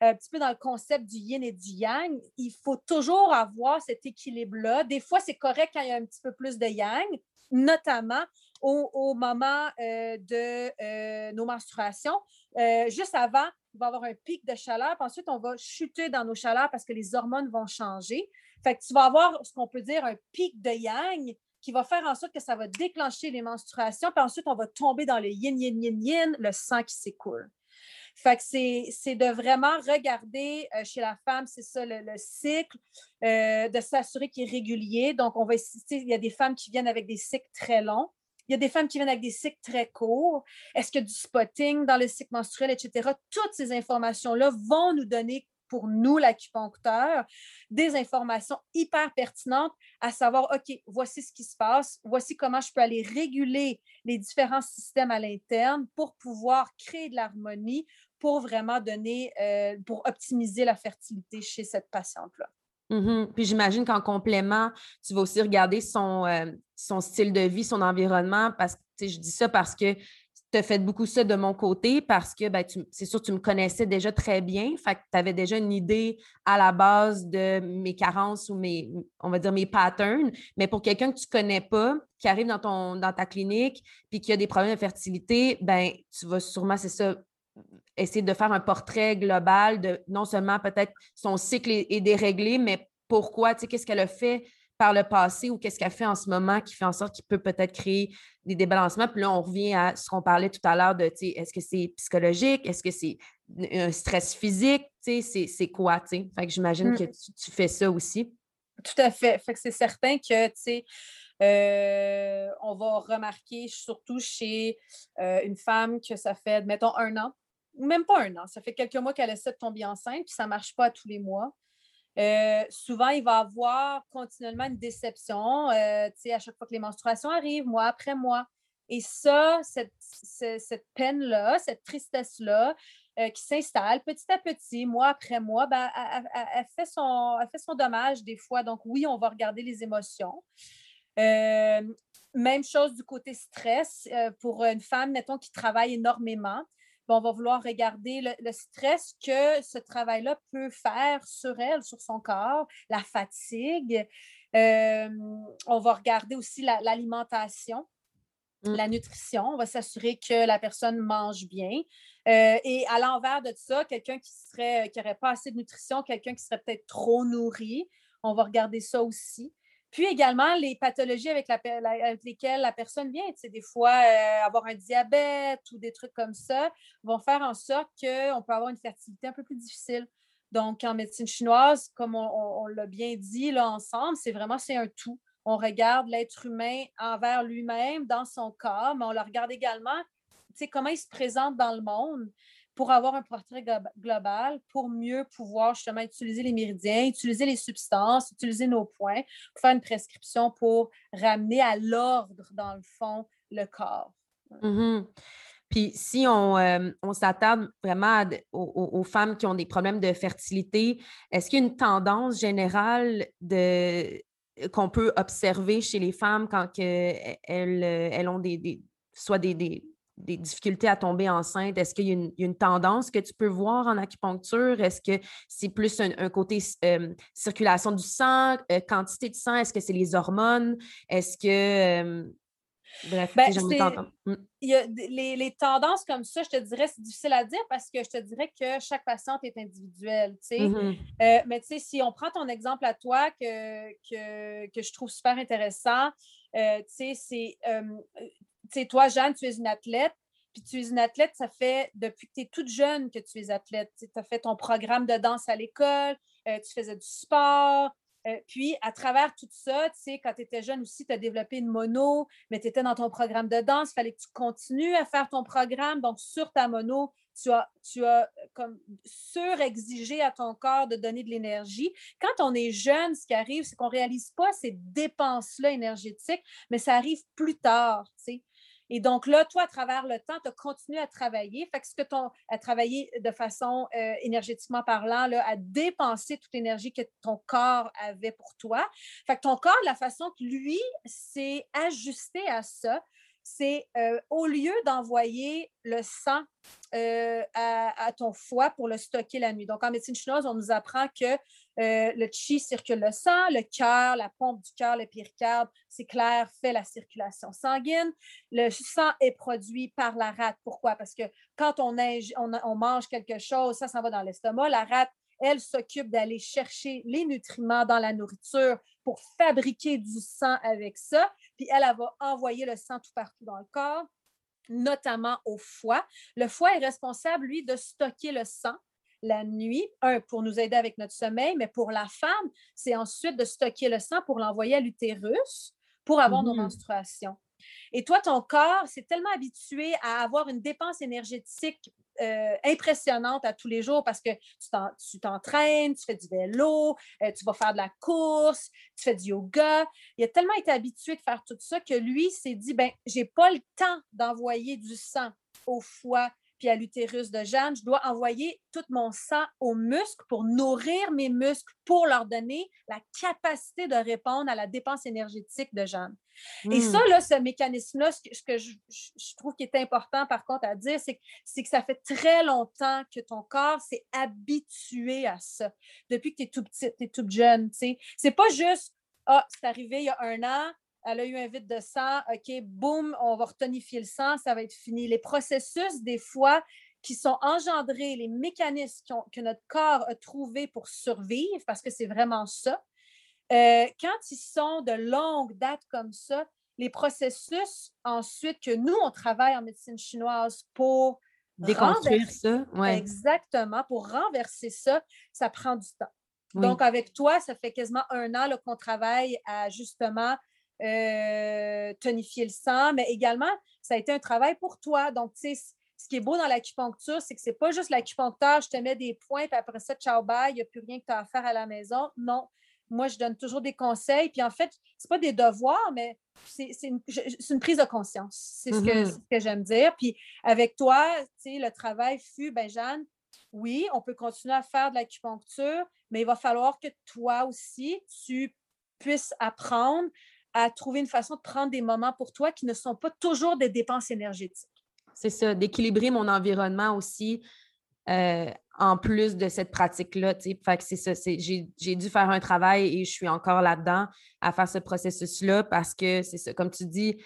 Un petit peu dans le concept du yin et du yang, il faut toujours avoir cet équilibre-là. Des fois, c'est correct quand il y a un petit peu plus de yang, notamment au, moment euh, de euh, nos menstruations. Euh, juste avant, il va y avoir un pic de chaleur, puis ensuite, on va chuter dans nos chaleurs parce que les hormones vont changer. Fait que tu vas avoir ce qu'on peut dire un pic de yang qui va faire en sorte que ça va déclencher les menstruations, puis ensuite, on va tomber dans le yin, yin, yin, yin, le sang qui s'écoule. Fait que c'est de vraiment regarder euh, chez la femme, c'est ça, le, cycle, euh, de s'assurer qu'il est régulier. Donc, on va il y a des femmes qui viennent avec des cycles très longs. Il y a des femmes qui viennent avec des cycles très courts. Est-ce qu'il y a du spotting dans le cycle menstruel, etc. Toutes ces informations-là vont nous donner pour nous, l'acupuncteur, des informations hyper pertinentes à savoir, OK, voici ce qui se passe, voici comment je peux aller réguler les différents systèmes à l'interne pour pouvoir créer de l'harmonie, pour vraiment donner, euh, pour optimiser la fertilité chez cette patiente-là. Mm-hmm. Puis j'imagine qu'en complément, tu vas aussi regarder son, euh, son style de vie, son environnement, parce que je dis ça parce que tu as fait beaucoup ça de mon côté parce que ben, c'est sûr tu me connaissais déjà très bien. Fait que tu avais déjà une idée à la base de mes carences ou mes, on va dire, mes patterns. Mais pour quelqu'un que tu ne connais pas, qui arrive dans, ton, dans ta clinique puis qui a des problèmes de fertilité, ben tu vas sûrement, c'est ça, essayer de faire un portrait global de non seulement peut-être son cycle est, déréglé, mais pourquoi, tu sais, qu'est-ce qu'elle a fait par le passé ou qu'est-ce qu'elle fait en ce moment qui fait en sorte qu'il peut peut-être créer des débalancements. Puis là, on revient à ce qu'on parlait tout à l'heure de, tu sais, est-ce que c'est psychologique? Est-ce que c'est un stress physique? Tu sais, c'est quoi, tu sais? Fait que j'imagine mmh. que tu, fais ça aussi. Tout à fait. Fait que c'est certain que, tu sais, euh, on va remarquer surtout chez euh, une femme que ça fait, mettons, un an, même pas un an, ça fait quelques mois qu'elle essaie de tomber enceinte, puis ça ne marche pas tous les mois. Euh, souvent, il va avoir continuellement une déception à chaque fois que les menstruations arrivent, mois après mois. Et ça, cette, peine-là, cette tristesse-là, qui s'installe petit à petit, mois après mois, ben, elle, fait son, elle fait son dommage des fois. Donc, oui, on va regarder les émotions. Euh, même chose du côté stress. Euh, pour une femme, mettons, qui travaille énormément, on va vouloir regarder le, stress que ce travail-là peut faire sur elle, sur son corps, la fatigue. Euh, on va regarder aussi l'alimentation. Mm. la nutrition. On va s'assurer que la personne mange bien. et à l'envers de ça, quelqu'un qui serait qui n'aurait pas assez de nutrition, quelqu'un qui serait peut-être trop nourri, on va regarder ça aussi. Puis également, les pathologies avec, lesquelles la personne vient, des fois, euh, avoir un diabète ou des trucs comme ça, vont faire en sorte qu'on peut avoir une fertilité un peu plus difficile. Donc, en médecine chinoise, comme on, l'a bien dit là ensemble, c'est vraiment c'est un tout. On regarde l'être humain envers lui-même, dans son corps, mais on le regarde également, comment il se présente dans le monde pour avoir un portrait global, pour mieux pouvoir justement utiliser les méridiens, utiliser les substances, utiliser nos points, faire une prescription pour ramener à l'ordre, dans le fond, le corps. Mm-hmm. Puis si on, euh, s'attarde vraiment aux, femmes qui ont des problèmes de fertilité, est-ce qu'il y a une tendance générale de qu'on peut observer chez les femmes quand elles, elles ont des, soit des difficultés à tomber enceinte? Est-ce qu'il y, a une tendance que tu peux voir en acupuncture? Est-ce que c'est plus un, côté circulation du sang, euh, quantité de sang? Est-ce que c'est les hormones? Est-ce que... bref, ben, il y a les, tendances comme ça, je te dirais, c'est difficile à dire parce que je te dirais que chaque patiente est individuelle. Mmh euh, mais tu sais, si on prend ton exemple à toi que, que, je trouve super intéressant, euh, c'est sais, toi, Jeanne, tu es une athlète, puis tu es une athlète, ça fait depuis que tu es toute jeune que tu es athlète. Tu as fait ton programme de danse à l'école, euh, tu faisais du sport. Euh, puis, à travers tout ça, tu sais, quand tu étais jeune aussi, tu as développé une mono, mais tu étais dans ton programme de danse, il fallait que tu continues à faire ton programme. Donc, sur ta mono, tu as, tu as comme surexigé à ton corps de donner de l'énergie. Quand on est jeune, ce qui arrive, c'est qu'on ne réalise pas ces dépenses-là énergétiques, mais ça arrive plus tard, tu sais. Et donc là, toi, à travers le temps, tu as continué à travailler. Fait que ce que ton, à travailler de façon euh, énergétiquement parlant, là, à dépenser toute l'énergie que ton corps avait pour toi. Fait que ton corps, la façon que lui s'est ajusté à ça, c'est euh, au lieu d'envoyer le sang euh, à, ton foie pour le stocker la nuit. Donc, en médecine chinoise, on nous apprend que euh, le chi circule le sang, le cœur, la pompe du cœur, le péricarde, c'est clair, fait la circulation sanguine. Le sang est produit par la rate. Pourquoi? Parce que quand on, on mange quelque chose, ça s'en va dans l'estomac. La rate elle s'occupe d'aller chercher les nutriments dans la nourriture pour fabriquer du sang avec ça. Puis elle, elle va envoyer le sang tout partout dans le corps, notamment au foie. Le foie est responsable, lui, de stocker le sang la nuit, un, pour nous aider avec notre sommeil, mais pour la femme, c'est ensuite de stocker le sang pour l'envoyer à l'utérus pour avoir nos mmh menstruations. Et toi, ton corps, c'est tellement habitué à avoir une dépense énergétique euh, impressionnante à tous les jours parce que tu t'entraînes, tu fais du vélo, euh, tu vas faire de la course, tu fais du yoga. Il a tellement été habitué de faire tout ça que lui s'est dit ben j'ai pas le temps d'envoyer du sang au foie puis à l'utérus de Jeanne. Je dois envoyer tout mon sang aux muscles pour nourrir mes muscles, pour leur donner la capacité de répondre à la dépense énergétique de Jeanne. Et ça, hmm. là, ce mécanisme-là, ce que, je, trouve qui est important, par contre, à dire, c'est que, ça fait très longtemps que ton corps s'est habitué à ça. Depuis que tu es tout petite, tu es toute jeune, tu sais. C'est pas juste, ah, c'est arrivé il y a un an, elle a eu un vide de sang, OK, boum, on va retonifier le sang, ça va être fini. Les processus, des fois, qui sont engendrés, les mécanismes que notre corps a trouvés pour survivre, parce que c'est vraiment ça, euh, quand ils sont de longue date comme ça, les processus ensuite que nous, on travaille en médecine chinoise pour déconstruire ça. Exactement, pour renverser ça, ça prend du temps. Donc, avec toi, ça fait quasiment un an qu'on travaille à justement euh, tonifier le sang, mais également, ça a été un travail pour toi. Donc, tu sais, ce qui est beau dans l'acupuncture, c'est que ce n'est pas juste l'acupuncteur, je te mets des points, puis après ça, ciao, bye, il n'y a plus rien que tu as à faire à la maison. Non. Moi, je donne toujours des conseils. Puis en fait, ce pas des devoirs, mais c'est une, une, prise de conscience. C'est ce que, mm-hmm. que j'aime dire. Puis avec toi, tu sais, le travail fut, ben Jeanne, oui, on peut continuer à faire de l'acupuncture, mais il va falloir que toi aussi, tu puisses apprendre à trouver une façon de prendre des moments pour toi qui ne sont pas toujours des dépenses énergétiques. C'est ça, d'équilibrer mon environnement aussi euh, en plus de cette pratique-là. C'est ça, j'ai dû faire un travail et je suis encore là-dedans à faire ce processus-là parce que c'est ça, comme tu dis,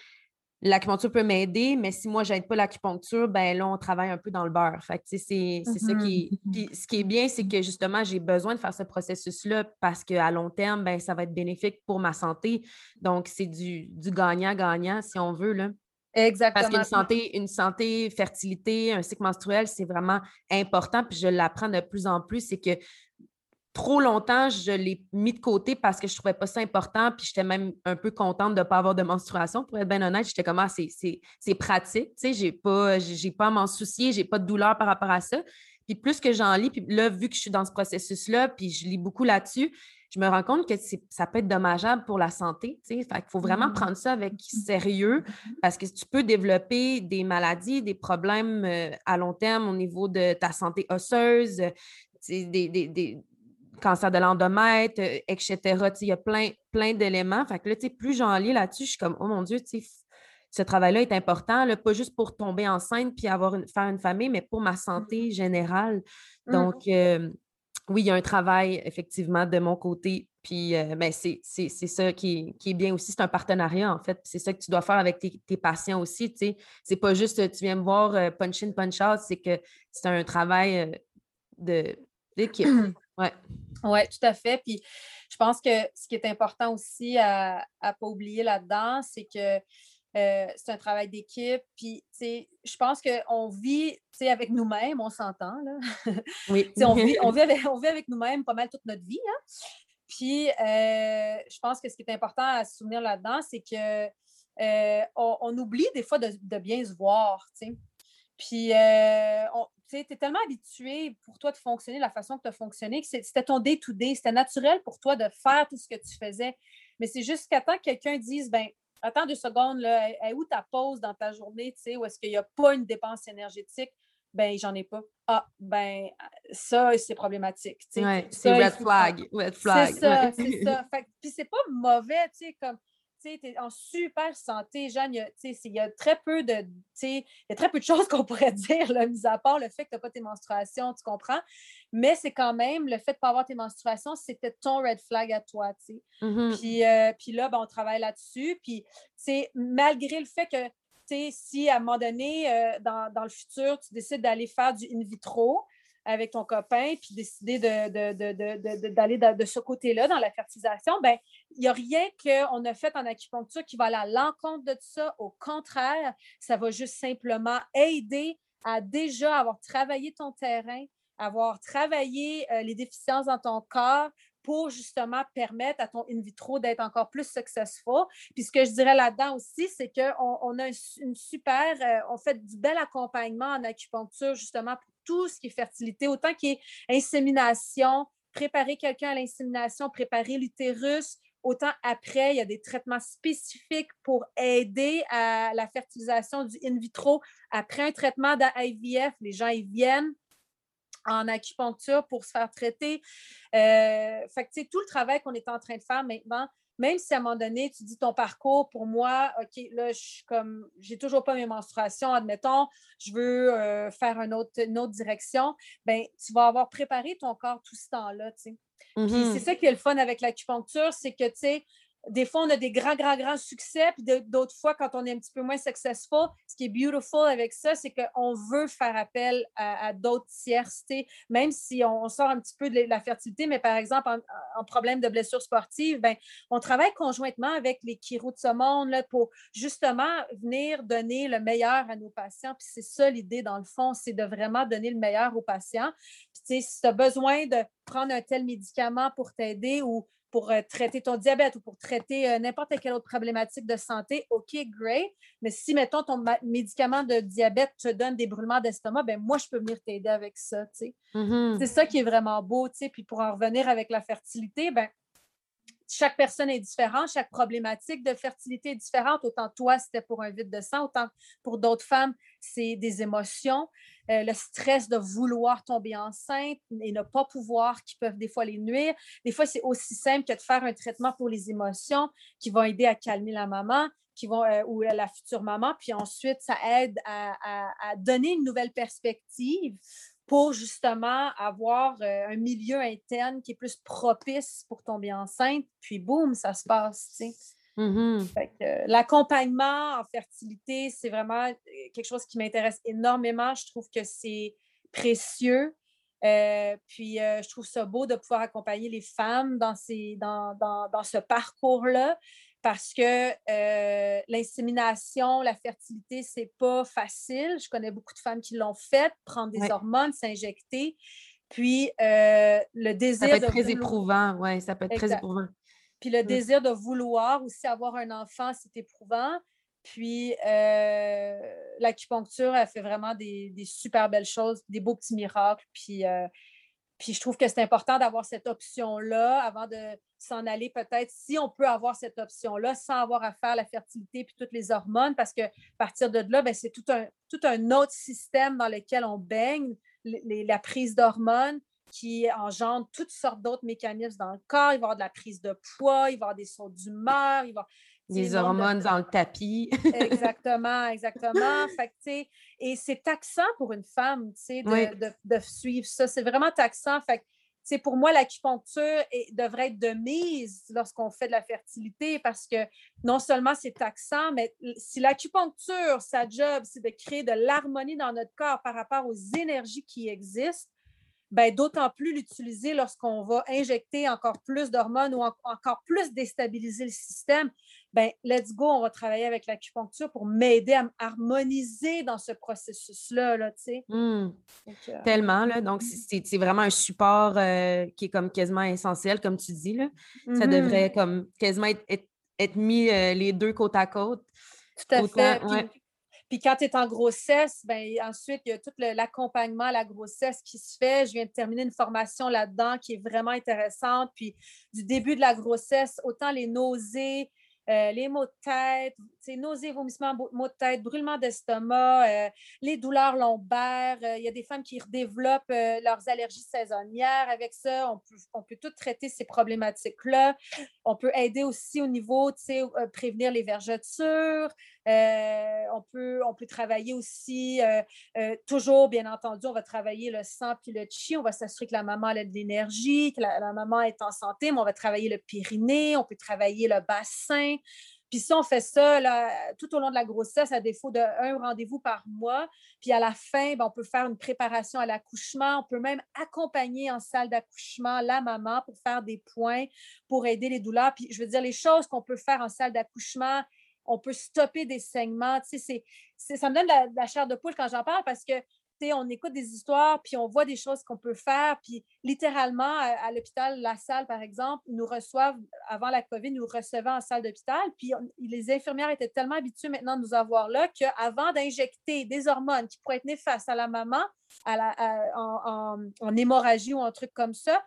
l'acupuncture peut m'aider, mais si moi, je n'aide pas l'acupuncture, ben là, on travaille un peu dans le beurre. Fait c'est ça qui est. Puis ce qui est bien, c'est que justement, j'ai besoin de faire ce processus-là parce qu'à long terme, ben, ça va être bénéfique pour ma santé. Donc, c'est du gagnant-gagnant, si on veut. Là. Exactement. Parce qu'une santé, une santé, fertilité, un cycle menstruel, c'est vraiment important. Puis je l'apprends de plus en plus, c'est que trop longtemps, je l'ai mis de côté parce que je ne trouvais pas ça important. Puis j'étais même un peu contente de ne pas avoir de menstruation. Pour être bien honnête, j'étais comme, ah, c'est pratique. Tu sais, j'ai pas, pas à m'en soucier, j'ai pas de douleur par rapport à ça. Puis plus que j'en lis, puis là, vu que je suis dans ce processus-là, puis je lis beaucoup là-dessus, je me rends compte que ça peut être dommageable pour la santé. Tu sais. Fait qu'il faut vraiment mmh. prendre ça avec sérieux parce que tu peux développer des maladies, des problèmes euh, à long terme au niveau de ta santé osseuse, des, des, cancer de l'endomètre, euh, etc. Il y a plein, plein d'éléments. Fait que là, plus j'en lis là-dessus, je suis comme, oh mon Dieu, ce travail-là est important, là, pas juste pour tomber enceinte puis avoir une, faire une famille, mais pour ma santé mmh. générale. Donc, euh, oui, il y a un travail effectivement de mon côté. Puis euh, ben, c'est ça qui est, bien aussi. C'est un partenariat, en fait. C'est ça que tu dois faire avec tes, patients aussi. Tu sais. C'est pas juste tu viens me voir punch in, punch out, c'est que c'est un travail de d'équipe. Ouais. Oui, tout à fait. Puis je pense que ce qui est important aussi à ne pas oublier là-dedans, c'est que euh, c'est un travail d'équipe. Puis, tu sais, je pense qu'on vit, tu sais, avec nous-mêmes, on s'entend, là. Oui. on, vit, on, vit avec, on vit avec nous-mêmes pas mal toute notre vie. Hein? Puis, euh, je pense que ce qui est important à se souvenir là-dedans, c'est que euh, on, oublie des fois de, de bien se voir, tu sais. Puis, on, tu es tellement habitué pour toi de fonctionner de la façon que tu as fonctionné que c'était ton day-to-day. C'était naturel pour toi de faire tout ce que tu faisais. Mais c'est jusqu'à temps que quelqu'un dise ben attends deux secondes, là, où ta pause dans ta journée, tu sais, où est-ce qu'il n'y a pas une dépense énergétique? Ben, j'en ai pas. Ah, ben, ça, c'est problématique. c'est red flag. Red flag. C'est ça, c'est ça. puis c'est pas mauvais, tu sais, comme tu es en super santé, Jeanne, il y a, très peu de, il y a très peu de choses qu'on pourrait dire, là, mis à part le fait que tu n'as pas tes menstruations, tu comprends? Mais c'est quand même, le fait de ne pas avoir tes menstruations, c'était ton red flag à toi, tu sais. Mm-hmm. puis, euh, puis, là, ben, on travaille là-dessus. Puis, malgré le fait que, si à un moment donné, euh, dans, dans, le futur, tu décides d'aller faire du in vitro, avec ton copain, puis décider d'aller de, ce côté-là, dans la fertilisation, ben il n'y a rien qu'on a fait en acupuncture qui va aller à l'encontre de ça. Au contraire, ça va juste simplement aider à déjà avoir travaillé ton terrain, avoir travaillé euh, les déficiences dans ton corps pour justement permettre à ton in vitro d'être encore plus successful. Puis ce que je dirais là-dedans aussi, c'est qu'on on a une super, euh, on fait du bel accompagnement en acupuncture justement pour tout ce qui est fertilité, autant qui est insémination, préparer quelqu'un à l'insémination, préparer l'utérus autant après, il y a des traitements spécifiques pour aider à la fertilisation du in vitro. Après un traitement d'IVF, les gens ils viennent en acupuncture pour se faire traiter. Euh, fait que, tout le travail qu'on est en train de faire maintenant, même si à un moment donné, tu dis ton parcours, pour moi, OK, là, je suis comme, j'ai toujours pas mes menstruations, admettons, je veux euh, faire une autre, une autre direction, ben tu vas avoir préparé ton corps tout ce temps-là, tu sais. Puis Mhm. c'est ça qui est le fun avec l'acupuncture, c'est que, tu sais, des fois, on a des grands, grands, grands succès, puis d'autres fois, quand on est un petit peu moins successful, ce qui est beautiful avec ça, c'est qu'on veut faire appel à, d'autres tiercetés, même si on, sort un petit peu de la fertilité, mais par exemple, en, problème de blessure sportive, ben, on travaille conjointement avec les chiro de ce monde pour justement venir donner le meilleur à nos patients. Puis c'est ça l'idée, dans le fond, c'est de vraiment donner le meilleur aux patients. Puis si tu as besoin de prendre un tel médicament pour t'aider ou pour euh, traiter ton diabète ou pour traiter euh, n'importe quelle autre problématique de santé, OK, great. Mais si, mettons, ton médicament de diabète te donne des brûlements d'estomac, ben moi, je peux venir t'aider avec ça, tu sais. Mhm. C'est ça qui est vraiment beau, tu sais. Puis pour en revenir avec la fertilité, ben chaque personne est différente, chaque problématique de fertilité est différente. Autant toi, c'était pour un vide de sang, autant pour d'autres femmes, c'est des émotions, euh, le stress de vouloir tomber enceinte et ne pas pouvoir, qui peuvent des fois les nuire. Des fois, c'est aussi simple que de faire un traitement pour les émotions qui vont aider à calmer la maman, qui vont, euh, ou la future maman. Puis ensuite, ça aide à, donner une nouvelle perspective pour justement avoir euh, un milieu interne qui est plus propice pour tomber enceinte. Puis boum, ça se passe, Mhm. Que, euh, L'accompagnement en fertilité, c'est vraiment euh, quelque chose qui m'intéresse énormément. Je trouve que c'est précieux. Euh, puis euh, je trouve ça beau de pouvoir accompagner les femmes dans, ces, dans, dans, dans ce parcours-là parce que euh, l'insémination, la fertilité, c'est pas facile. Je connais beaucoup de femmes qui l'ont fait, prendre des Ouais. hormones, s'injecter. Puis le Ça désir peut être de très vouloir- éprouvant, oui, ça peut être très éprouvant. Puis le Mm. désir de vouloir aussi avoir un enfant, c'est éprouvant. Puis euh, l'acupuncture, elle fait vraiment des, des super belles choses, des beaux petits miracles. Puis, euh, puis je trouve que c'est important d'avoir cette option-là avant de s'en aller peut-être, si on peut avoir cette option-là sans avoir à faire la fertilité puis toutes les hormones, parce que à partir de là, ben, c'est tout un, tout un autre système dans lequel on baigne, les- les- la prise d'hormones qui engendre toutes sortes d'autres mécanismes dans le corps. Il va y avoir de la prise de poids, il va y avoir des sauts d'humeur, il va Des de- hormones dans le tapis. Exactement, exactement. Fait que, et c'est taxant pour une femme, de, Oui. de- de suivre ça. C'est vraiment taxant. Fait que, pour moi, l'acupuncture devrait être de mise lorsqu'on fait de la fertilité parce que non seulement c'est taxant, mais si l'acupuncture, sa job, c'est de créer de l'harmonie dans notre corps par rapport aux énergies qui existent, ben, d'autant plus l'utiliser lorsqu'on va injecter encore plus d'hormones ou en- encore plus déstabiliser le système. Ben, let's go, on va travailler avec l'acupuncture pour m'aider à m- harmoniser dans ce processus-là, là. Hmm. Euh, Tellement, là. Donc, c'est- c'est vraiment un support euh, qui est comme quasiment essentiel, comme tu dis, là. Ça mhm, devrait comme quasiment être, être- être mis euh, les deux côte à côte. Tout à autant- fait. Puis, ouais. Puis quand tu es en grossesse, ben, ensuite, il y a tout l'accompagnement à la grossesse qui se fait. Je viens de terminer une formation là-dedans qui est vraiment intéressante. Puis du début de la grossesse, autant les nausées, euh, les maux de tête, nausées, vomissements, maux de tête, brûlement d'estomac, euh, les douleurs lombaires. Euh, Il y a des femmes qui redéveloppent leurs allergies saisonnières avec ça. On peut, on peut tout traiter ces problématiques-là. On peut aider aussi au niveau, prévenir les vergetures. Euh, on, peut, travailler aussi, euh, euh, toujours, bien entendu, on va travailler le sang puis le chi. On va s'assurer que la maman a de l'énergie, que la, maman est en santé, mais on va travailler le périnée, on peut travailler le bassin. Puis si on fait ça tout au long de la grossesse, à défaut d'un rendez-vous par mois, puis à la fin, ben, on peut faire une préparation à l'accouchement. On peut même accompagner en salle d'accouchement la maman pour faire des points, pour aider les douleurs. Puis je veux dire, les choses qu'on peut faire en salle d'accouchement, on peut stopper des saignements. Tu sais, ça me donne de la, chair de poule quand j'en parle parce que tu on écoute des histoires, puis on voit des choses qu'on peut faire. Puis littéralement, à, l'hôpital La Salle, par exemple, nous reçoivent, avant la COVID, nous recevaient en salle d'hôpital. Puis les infirmières étaient tellement habituées maintenant de nous avoir là qu'avant d'injecter des hormones qui pourraient être néfastes à la maman en- en hémorragie ou un truc comme ça,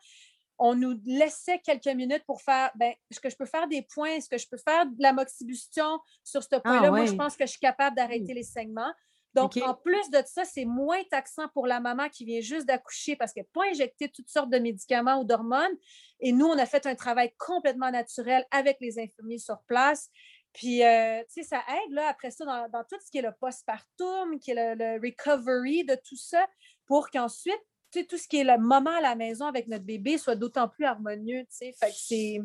on nous laissait quelques minutes pour faire, ben, est-ce que je peux faire des points? Est-ce que je peux faire de la moxibustion sur ce ah point-là? Moi, je pense que je suis capable d'arrêter les saignements. Donc, en plus de ça, c'est moins taxant pour la maman qui vient juste d'accoucher parce qu'elle n'a pas injecté toutes sortes de médicaments ou d'hormones. Et nous, on a fait un travail complètement naturel avec les infirmiers sur place. Puis, euh, tu sais, ça aide, là, après ça, dans, tout ce qui est le postpartum, qui est le, recovery de tout ça, pour qu'ensuite, tout ce qui est le moment à la maison avec notre bébé soit d'autant plus harmonieux. Fait c'est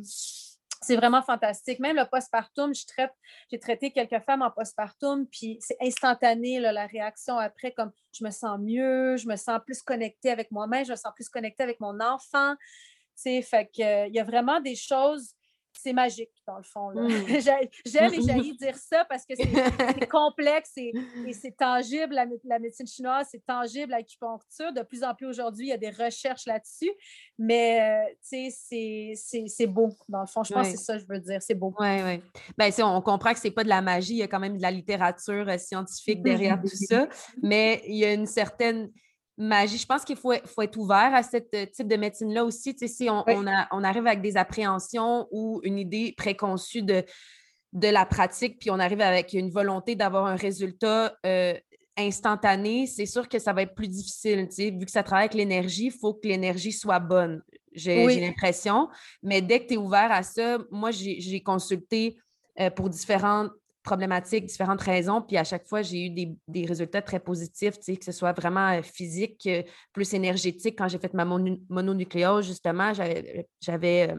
c'est vraiment fantastique. Même le postpartum, je traite, j'ai traité quelques femmes en postpartum, puis c'est instantané la réaction après, comme je me sens mieux, je me sens plus connectée avec moi-même, je me sens plus connectée avec mon enfant. Fait que, il y a vraiment des choses c'est magique, dans le fond. Mmh. J'aime et j'ai dire ça parce que c'est complexe et, c'est tangible. La, médecine chinoise, c'est tangible, l'acupuncture. De plus en plus aujourd'hui, il y a des recherches là-dessus. Mais, euh, tu sais, c'est beau, dans le fond. Je pense que c'est ça que je veux dire. C'est beau. Oui, oui. Bien, on comprend que ce n'est pas de la magie. Il y a quand même de la littérature euh, scientifique derrière tout ça. Mais il y a une certaine magie. Je pense qu'il faut, faut, être ouvert à ce type de médecine-là aussi. Tu sais, si on, on, arrive avec des appréhensions ou une idée préconçue de, de la pratique, puis on arrive avec une volonté d'avoir un résultat euh, instantané, c'est sûr que ça va être plus difficile. Tu sais, vu que ça travaille avec l'énergie, il faut que l'énergie soit bonne. J'ai l'impression. Mais dès que tu es ouvert à ça, moi, j'ai consulté euh, pour différentes problématiques, différentes raisons. Puis à chaque fois, j'ai eu des, résultats très positifs, que ce soit vraiment euh, physique, euh, plus énergétique. Quand j'ai fait ma mononucléose, justement, j'avais euh,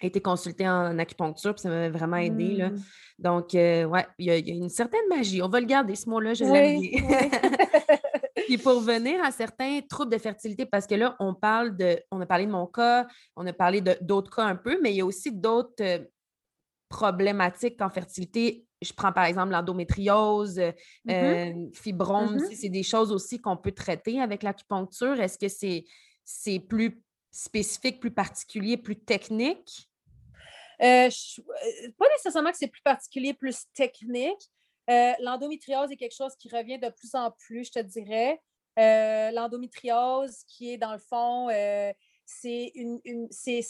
été consultée en acupuncture, puis ça m'a vraiment aidé. Là. Mmh. Donc, ouais, il y, a une certaine magie. On va le garder, ce mot-là, je l'aime bien. Puis pour revenir à certains troubles de fertilité, parce que là, on parle de, on a parlé de mon cas, on a parlé d'autres cas un peu, mais il y a aussi d'autres problématiques en fertilité je prends par exemple l'endométriose, euh, mm-hmm. fibrome, mm-hmm. c'est des choses aussi qu'on peut traiter avec l'acupuncture. Est-ce que c'est plus spécifique, plus particulier, plus technique? Euh, euh, pas nécessairement que c'est plus particulier, plus technique. L'endométriose est quelque chose qui revient de plus en plus, je te dirais. L'endométriose, qui est dans le fond, c'est une, une c'est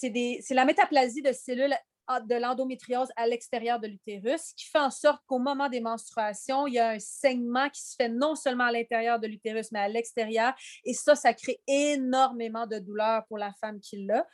la métaplasie de cellules de l'endométriose à l'extérieur de l'utérus, qui fait en sorte qu'au moment des menstruations, il y a un saignement qui se fait non seulement à l'intérieur de l'utérus, mais à l'extérieur. Et ça, ça crée énormément de douleur pour la femme qui l'a.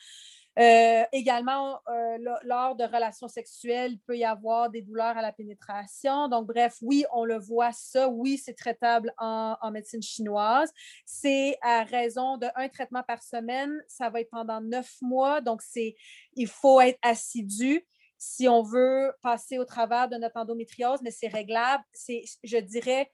Euh, également, euh, lors de relations sexuelles, il peut y avoir des douleurs à la pénétration. Donc, bref, oui, on le voit ça. Oui, c'est traitable en, médecine chinoise. C'est à raison de un traitement par semaine. Ça va être pendant neuf mois. Donc, il faut être assidu si on veut passer au travers de notre endométriose, mais c'est réglable. Je dirais,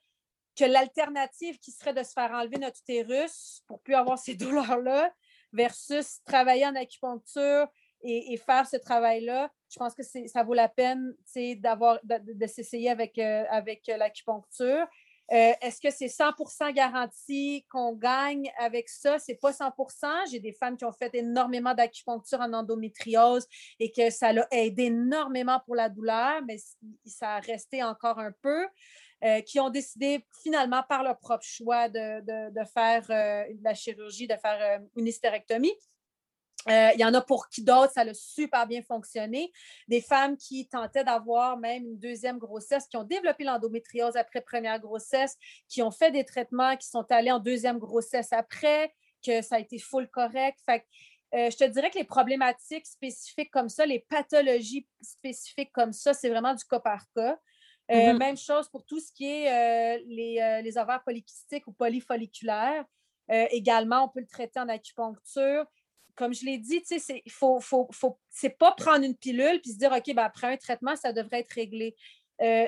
que l'alternative qui serait de se faire enlever notre utérus pour plus avoir ces douleurs-là, versus travailler en acupuncture et, faire ce travail-là, je pense que ça vaut la peine d'avoir, de, s'essayer avec, euh, avec l'acupuncture. Euh, est-ce que c'est 100% garanti qu'on gagne avec ça? C'est pas 100% J'ai des femmes qui ont fait énormément d'acupuncture en endométriose et que ça l'a aidé énormément pour la douleur, mais ça a resté encore un peu. Euh, qui ont décidé finalement par leur propre choix de, faire euh, de la chirurgie, de faire euh, une hystérectomie. Il y en a pour qui d'autres, ça a super bien fonctionné. Des femmes qui tentaient d'avoir même une deuxième grossesse, qui ont développé l'endométriose après première grossesse, qui ont fait des traitements, qui sont allés en deuxième grossesse après, que ça a été full correct. Je te dirais que les problématiques spécifiques comme ça, les pathologies spécifiques comme ça, c'est vraiment du cas par cas. Euh, mm-hmm. Même chose pour tout ce qui est euh, les, euh, les, ovaires polykystiques ou polyfolliculaires. également, on peut le traiter en acupuncture. Comme je l'ai dit, ce n'est faut, faut, faut pas prendre une pilule puis se dire, OK, ben, après un traitement, ça devrait être réglé.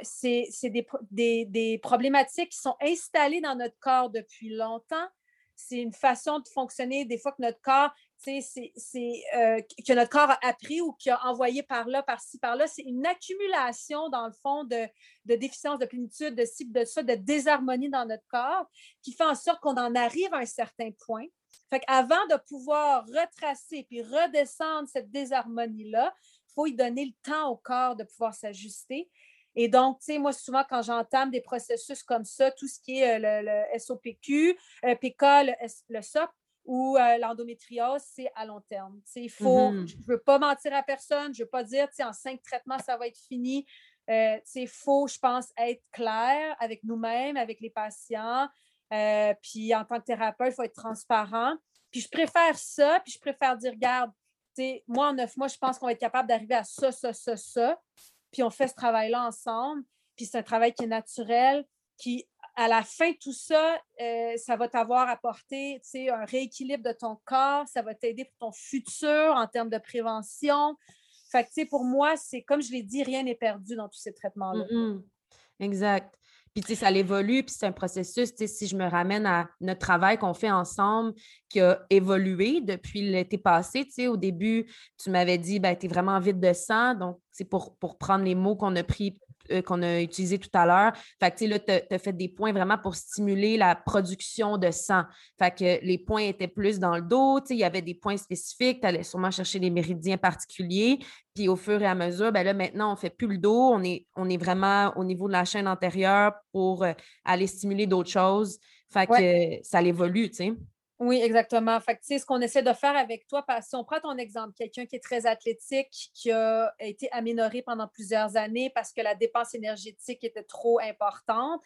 c'est des, des, des, problématiques qui sont installées dans notre corps depuis longtemps. C'est une façon de fonctionner, des fois que notre corps, c'est euh, que notre corps a appris ou qui a envoyé par là, par-ci, par-là. C'est une accumulation, dans le fond, de, de déficience, de plénitude, de ci, de ça, de désharmonie dans notre corps qui fait en sorte qu'on en arrive à un certain point. Fait qu'avant de pouvoir retracer puis redescendre cette désharmonie-là, il faut y donner le temps au corps de pouvoir s'ajuster. Et donc, tu moi, souvent, quand j'entame des processus comme ça, tout ce qui est le, SOPQ, euh, PK, le, le SOP, ou l'endométriose, c'est à long terme. Il faut, mm-hmm. Je ne veux pas mentir à personne, je ne veux pas dire en cinq traitements, ça va être fini. Il faut, je pense, être clair avec nous-mêmes, avec les patients. puis en tant que thérapeute, il faut être transparent. Puis je préfère ça, puis je préfère dire, regarde, moi, en neuf mois, je pense qu'on va être capable d'arriver à ça, ça, ça, ça. Puis on fait ce travail-là ensemble. Puis c'est un travail qui est naturel, qui, à la fin tout ça, euh, ça va t'avoir apporté un rééquilibre de ton corps, ça va t'aider pour ton futur en termes de prévention. Fait que, pour moi, c'est comme je l'ai dit, rien n'est perdu dans tous ces traitements-là. Exact. Puis, tu sais, ça évolue, puis c'est un processus. Tu si je me ramène à notre travail qu'on fait ensemble, qui a évolué depuis l'été passé, tu sais, au début, tu m'avais dit, ben, tu es vraiment vide de sang. Donc, c'est pour, pour prendre les mots qu'on a pris euh, qu'on a utilisé tout à l'heure. Fait que, tu là, tu as, fait des points vraiment pour stimuler la production de sang. Fait que les points étaient plus dans le dos, tu il y avait des points spécifiques, tu allais sûrement chercher des méridiens particuliers. Puis au fur et à mesure, ben là, maintenant, on ne fait plus le dos, on est, on est vraiment au niveau de la chaîne antérieure pour euh, aller stimuler d'autres choses. Fait que ça l'évolue, tu sais. Oui, exactement. Fait que, ce qu'on essaie de faire avec toi, si on prend ton exemple, quelqu'un qui est très athlétique, qui a été aménoré pendant plusieurs années parce que la dépense énergétique était trop importante,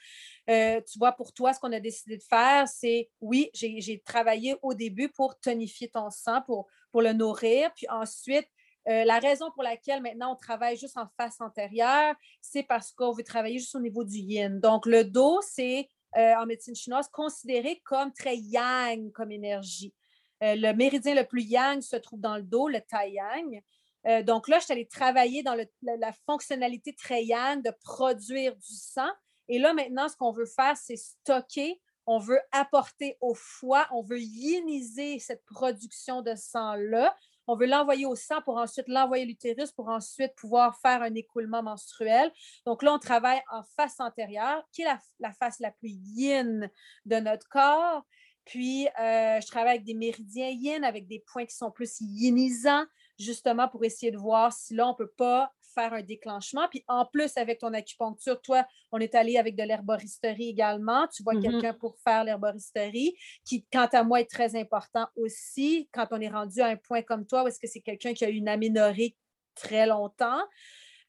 euh, tu vois, pour toi, ce qu'on a décidé de faire, c'est, oui, j'ai travaillé au début pour tonifier ton sang, pour, pour le nourrir, puis ensuite, euh, la raison pour laquelle maintenant on travaille juste en face antérieure, c'est parce qu'on veut travailler juste au niveau du yin. Donc, le dos, c'est euh, en médecine chinoise considéré comme très yang comme énergie. Euh, le méridien le plus yang se trouve dans le dos, le tai yang. Euh, donc là, je suis allée travailler dans la, fonctionnalité très yang de produire du sang. Et là, maintenant, ce qu'on veut faire, c'est stocker. On veut apporter au foie, on veut yiniser cette production de sang-là on veut l'envoyer au sang pour ensuite l'envoyer à l'utérus pour ensuite pouvoir faire un écoulement menstruel. Donc là, on travaille en face antérieure, qui est la, face la plus yin de notre corps. Puis, euh, je travaille avec des méridiens yin, avec des points qui sont plus yinisants, justement pour essayer de voir si là, on ne peut pas faire un déclenchement. Puis en plus, avec ton acupuncture, toi, on est allé avec de l'herboristerie également. Tu vois mm-hmm. quelqu'un pour faire l'herboristerie, qui, quant à moi, est très important aussi quand on est rendu à un point comme toi, où est-ce que c'est quelqu'un qui a eu une aménorrhée très longtemps.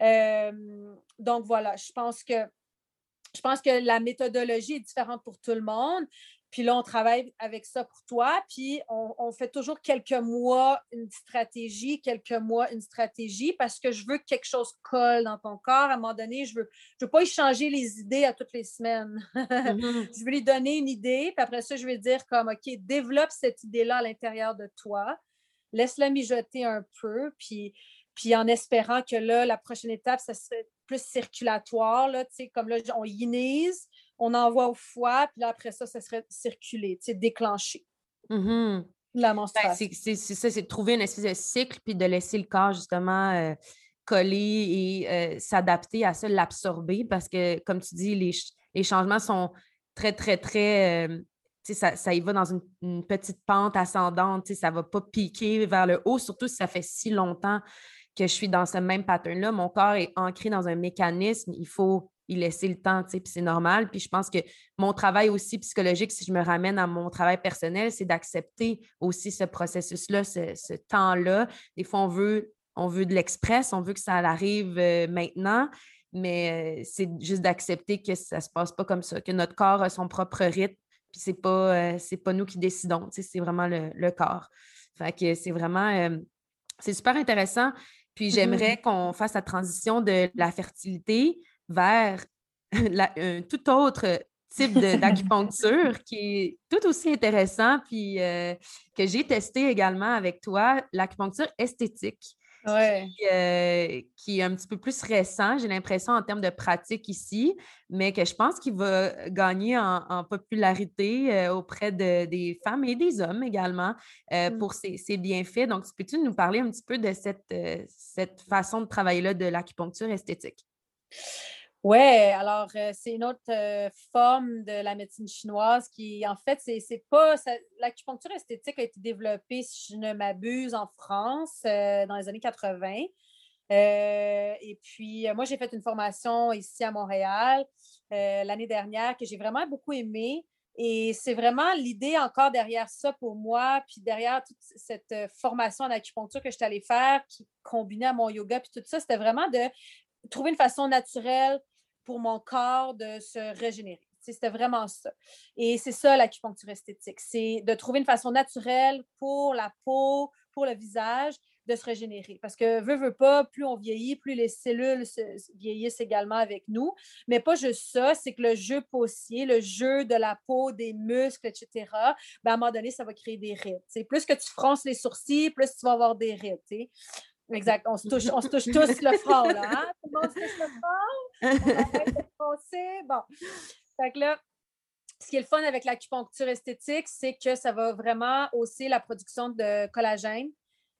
Euh, donc voilà, je pense que je pense que la méthodologie est différente pour tout le monde. Puis là, on travaille avec ça pour toi. Puis on, fait toujours quelques mois une stratégie, quelques mois une stratégie parce que je veux que quelque chose colle dans ton corps. À un moment donné, je ne veux, je veux pas y changer les idées à toutes les semaines. Mm-hmm. je veux lui donner une idée. Puis après ça, je vais dire comme, OK, développe cette idée-là à l'intérieur de toi. Laisse-la mijoter un peu. Puis, puis en espérant que là, la prochaine étape, ça serait plus circulatoire. Là, comme là, on inise on envoie au foie, puis là, après ça, ça serait circuler, déclenché. Mm-hmm. La ben, menstruation. c'est ça, c'est de trouver une espèce de cycle, puis de laisser le corps, justement, euh, coller et euh, s'adapter à ça, l'absorber, parce que, comme tu dis, les, changements sont très, très, très... Euh, ça, ça y va dans une, petite pente ascendante, ça ne va pas piquer vers le haut, surtout si ça fait si longtemps que je suis dans ce même pattern-là. Mon corps est ancré dans un mécanisme. Il faut il laisser le temps, tu sais, puis c'est normal. Puis je pense que mon travail aussi psychologique, si je me ramène à mon travail personnel, c'est d'accepter aussi ce processus-là, ce, temps-là. Des fois, on veut, on veut de l'express, on veut que ça arrive euh, maintenant, mais euh, c'est juste d'accepter que ça ne se passe pas comme ça, que notre corps a son propre rythme, puis c'est pas, euh, c'est pas nous qui décidons, tu sais, c'est vraiment le, corps. Fait que c'est vraiment, c'est super intéressant. Puis mm-hmm. j'aimerais qu'on fasse la transition de la fertilité vers un tout autre type d'acupuncture qui est tout aussi intéressant, puis euh, que j'ai testé également avec toi, l'acupuncture esthétique. Euh, qui, est un petit peu plus récent, j'ai l'impression, en termes de pratique ici, mais que je pense qu'il va gagner en, popularité euh, auprès de, des femmes et des hommes également mmh. pour ses, ses, bienfaits. Donc, peux-tu nous parler un petit peu de cette, cette façon de travailler-là de l'acupuncture esthétique? Oui, alors euh, c'est une autre euh, forme de la médecine chinoise qui, en fait, c'est pas. L'acupuncture esthétique a été développée, si je ne m'abuse, en France euh, dans les années 80. et puis, moi, j'ai fait une formation ici à Montréal l'année dernière que j'ai vraiment beaucoup aimée. Et c'est vraiment l'idée encore derrière ça pour moi, puis derrière toute cette formation en acupuncture que je suis allée faire, qui combinait à mon yoga, puis tout ça, c'était vraiment de trouver une façon naturelle pour mon corps de se régénérer. C'était vraiment ça. Et c'est ça l'acupuncture esthétique, c'est de trouver une façon naturelle pour la peau, pour le visage, de se régénérer. Parce que, veut, veut pas, plus on vieillit, plus les cellules se, vieillissent également avec nous. Mais pas juste ça, c'est que le jeu possier, le jeu de la peau, des muscles, etc., ben, à un moment donné, ça va créer des rides. Plus que tu fronces les sourcils, plus tu vas avoir des rides. Exact. On se touche, on se touche tous le front, là. Hein? Tout le monde se touche le front? Bon. Fait que là, ce qui est le fun avec l'acupuncture esthétique, c'est que ça va vraiment hausser la production de collagène,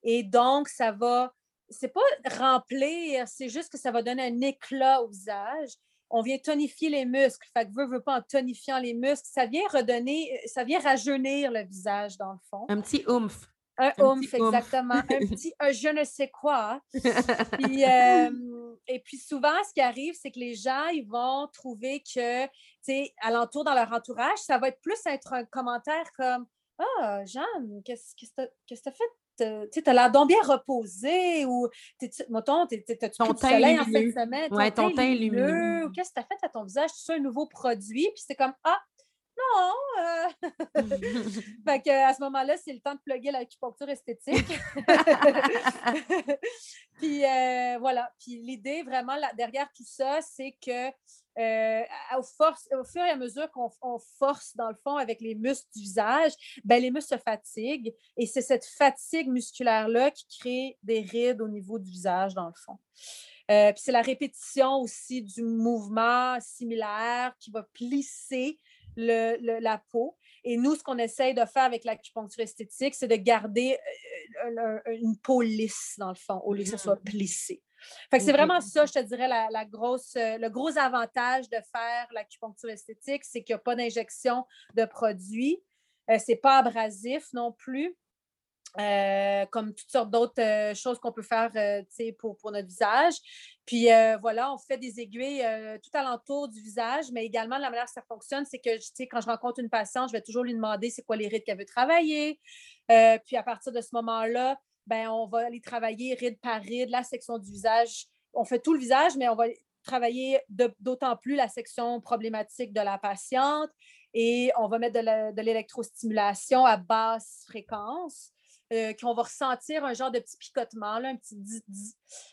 et donc, ça va, c'est pas remplir, c'est juste que ça va donner un éclat au visage. On vient tonifier les muscles. Fait que veut, veut pas en tonifiant les muscles, ça vient redonner, ça vient rajeunir le visage dans le fond. Un petit oomph. Un, oomph, exactement. un petit je ne sais quoi. puis, euh, et puis souvent, ce qui arrive, c'est que les gens, ils vont trouver que, tu sais, alentour dans leur entourage, ça va être plus être un commentaire comme Ah, Jeanne, qu'est-ce que tu as fait? Tu as l'air donc bien reposé ou, mettons, t'as-tu pris du soleil en fin de semaine? Oui, ton teint lumineux. Qu'est-ce que tu as fait à ton visage? Tu un nouveau produit? Puis c'est comme, ah, non! Euh. fait que, à ce moment-là, c'est le temps de plugger l'acupuncture esthétique. puis euh, voilà. Puis l'idée vraiment là, derrière tout ça, c'est que euh, au, force, au fur et à mesure qu'on force, dans le fond, avec les muscles du visage, ben, les muscles se fatiguent et c'est cette fatigue musculaire-là qui crée des rides au niveau du visage, dans le fond. puis c'est la répétition aussi du mouvement similaire qui va plisser le, la peau. Et nous, ce qu'on essaye de faire avec l'acupuncture esthétique, c'est de garder euh, une peau lisse, dans le fond, au lieu que ce soit mm. plissé. Fait que c'est vraiment ça, je te dirais, la, grosse, euh, le gros avantage de faire l'acupuncture esthétique, c'est qu'il n'y a pas d'injection de produits. Ce euh, c'est pas abrasif non plus. Euh, comme toutes sortes d'autres euh, choses qu'on peut faire euh, pour, pour, notre visage. Puis voilà, on fait des aiguilles tout alentour du visage, mais également la manière que ça fonctionne, c'est que quand je rencontre une patiente, je vais toujours lui demander c'est quoi les rides qu'elle veut travailler. puis à partir de ce moment-là, ben, on va aller travailler ride par ride, la section du visage. On fait tout le visage, mais on va travailler d'autant plus la section problématique de la patiente et on va mettre de l'électrostimulation à basse fréquence. Euh, qu'on va ressentir un genre de petit picotement, un petit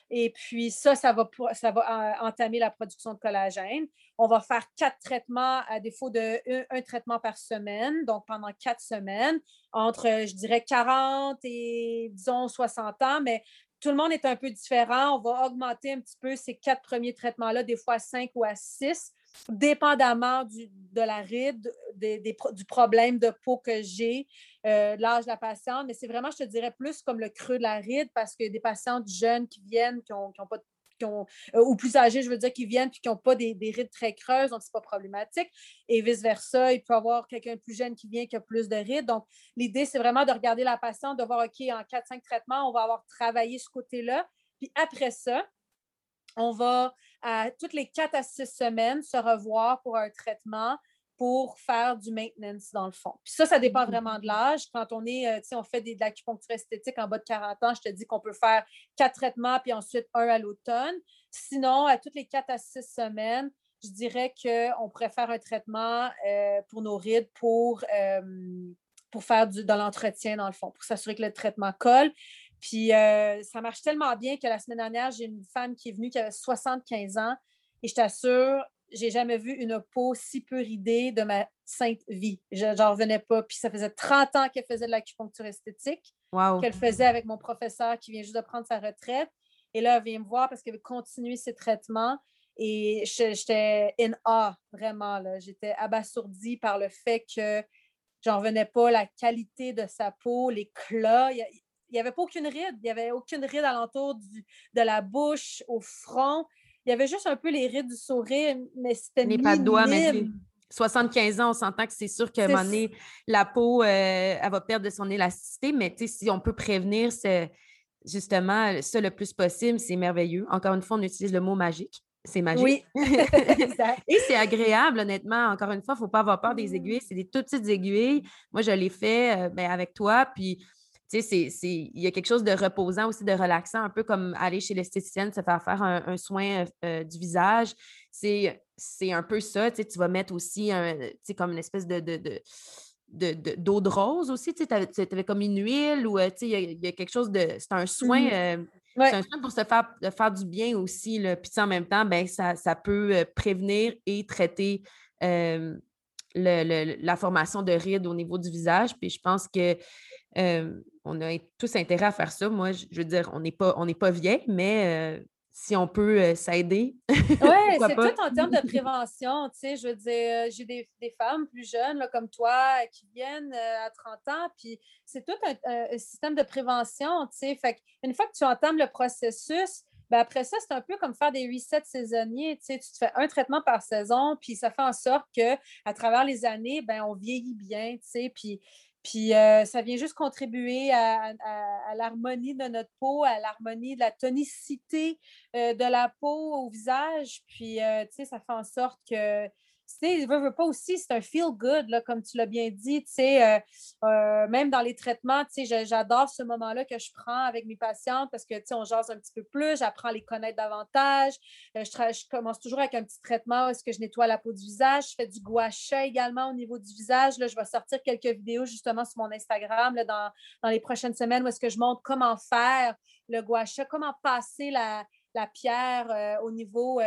Et puis ça, ça va, ça va entamer la production de collagène. On va faire quatre traitements à défaut de un, traitement par semaine, donc pendant quatre semaines, entre, je dirais, 40 et, disons, 60 ans, mais tout le monde est un peu différent. On va augmenter un petit peu ces quatre premiers traitements-là, des fois à 5 ou à 6 dépendamment de la ride, du problème de peau que j'ai, euh, l'âge de la patiente, mais c'est vraiment, je te dirais, plus comme le creux de la ride parce que des patientes jeunes qui viennent, qui ont, euh, ou plus âgées, je veux dire, qui viennent puis qui n'ont pas des, rides très creuses, donc ce n'est pas problématique. Et vice-versa, il peut y avoir quelqu'un plus jeune qui vient qui a plus de rides. Donc, l'idée, c'est vraiment de regarder la patiente, de voir, OK, en 4-5 traitements, on va avoir travaillé ce côté-là. Puis après ça, on va toutes les quatre à six semaines se revoir pour un traitement pour faire du maintenance dans le fond. Puis ça, ça dépend mm-hmm. vraiment de l'âge. Quand on est, euh, tu sais, on fait des, de l'acupuncture esthétique en bas de 40 ans, je te dis qu'on peut faire quatre traitements puis ensuite un à l'automne. Sinon, à toutes les quatre à six semaines, je dirais qu'on pourrait faire un traitement euh, pour nos rides pour, euh, pour faire du, de l'entretien dans le fond, pour s'assurer que le traitement colle. Puis euh, ça marche tellement bien que la semaine dernière, j'ai une femme qui est venue qui avait 75 ans et je t'assure, j'ai jamais vu une peau si peu ridée de ma sainte vie. Je n'en revenais pas. Puis ça faisait 30 ans qu'elle faisait de l'acupuncture esthétique, qu'elle faisait avec mon professeur qui vient juste de prendre sa retraite. Et là, elle vient me voir parce qu'elle veut continuer ses traitements. Et j'étais in awe, vraiment. J'étais abasourdie par le fait que j'en revenais pas, la qualité de sa peau, l'éclat il n'y avait pas aucune ride. Il n'y avait aucune ride alentour du, de la bouche, au front. Il y avait juste un peu les rides du sourire, mais c'était Les pas de doigts, mais 75 ans, on s'entend que c'est sûr qu'à un moment donné, la peau, euh, elle va perdre de son élasticité, mais si on peut prévenir justement ça le plus possible, c'est merveilleux. Encore une fois, on utilise le mot magique. c'est magique. Oui, Et c'est agréable, honnêtement. Encore une fois, il ne faut pas avoir peur des aiguilles. Mmh. C'est des toutes petites aiguilles. Moi, je l'ai fait euh, ben, avec toi. Puis, tu sais, il y a quelque chose de reposant aussi, de relaxant, un peu comme aller chez l'esthéticienne, se faire faire un, soin euh, du visage. C'est un peu ça. Tu vas mettre aussi un, comme une espèce de, de, d'eau de, rose aussi. Tu avais, comme une huile ou il y, a quelque chose de. C'est un soin. Mmh euh, c'est un soin pour se faire, faire du bien aussi. Là. Puis en même temps, ben, ça, peut euh, prévenir et traiter la formation de rides au niveau du visage. Puis je pense que on a tous intérêt à faire ça. Moi, je, veux dire, on n'est pas, on pas vieille, mais si on peut euh, s'aider. oui, c'est tout en termes de prévention. Tu sais, je veux dire, euh, j'ai des, femmes plus jeunes là, comme toi qui viennent euh, à 30 ans, puis c'est tout un, système de prévention. Tu sais, fait une fois que tu entames le processus, ben après ça, c'est un peu comme faire des resets saisonniers. Tu, sais, tu te fais un traitement par saison, puis ça fait en sorte qu'à travers les années, ben, on vieillit bien. Tu sais, puis puis euh, ça vient juste contribuer à, l'harmonie de notre peau, à l'harmonie de la tonicité euh, de la peau au visage. Puis, euh, tu sais, ça fait en sorte que sais, veut, veut pas aussi, c'est un feel good, là, comme tu l'as bien dit, tu sais, euh, euh, même dans les traitements, tu sais, j'adore ce moment-là que je prends avec mes patientes parce que, tu sais, on jase un petit peu plus, j'apprends à les connaître davantage. Euh, je, commence toujours avec un petit traitement est-ce que je nettoie la peau du visage? Je fais du gua également au niveau du visage. Là, je vais sortir quelques vidéos justement sur mon Instagram là, dans, les prochaines semaines où est-ce que je montre comment faire le gua sha, comment passer la, pierre au niveau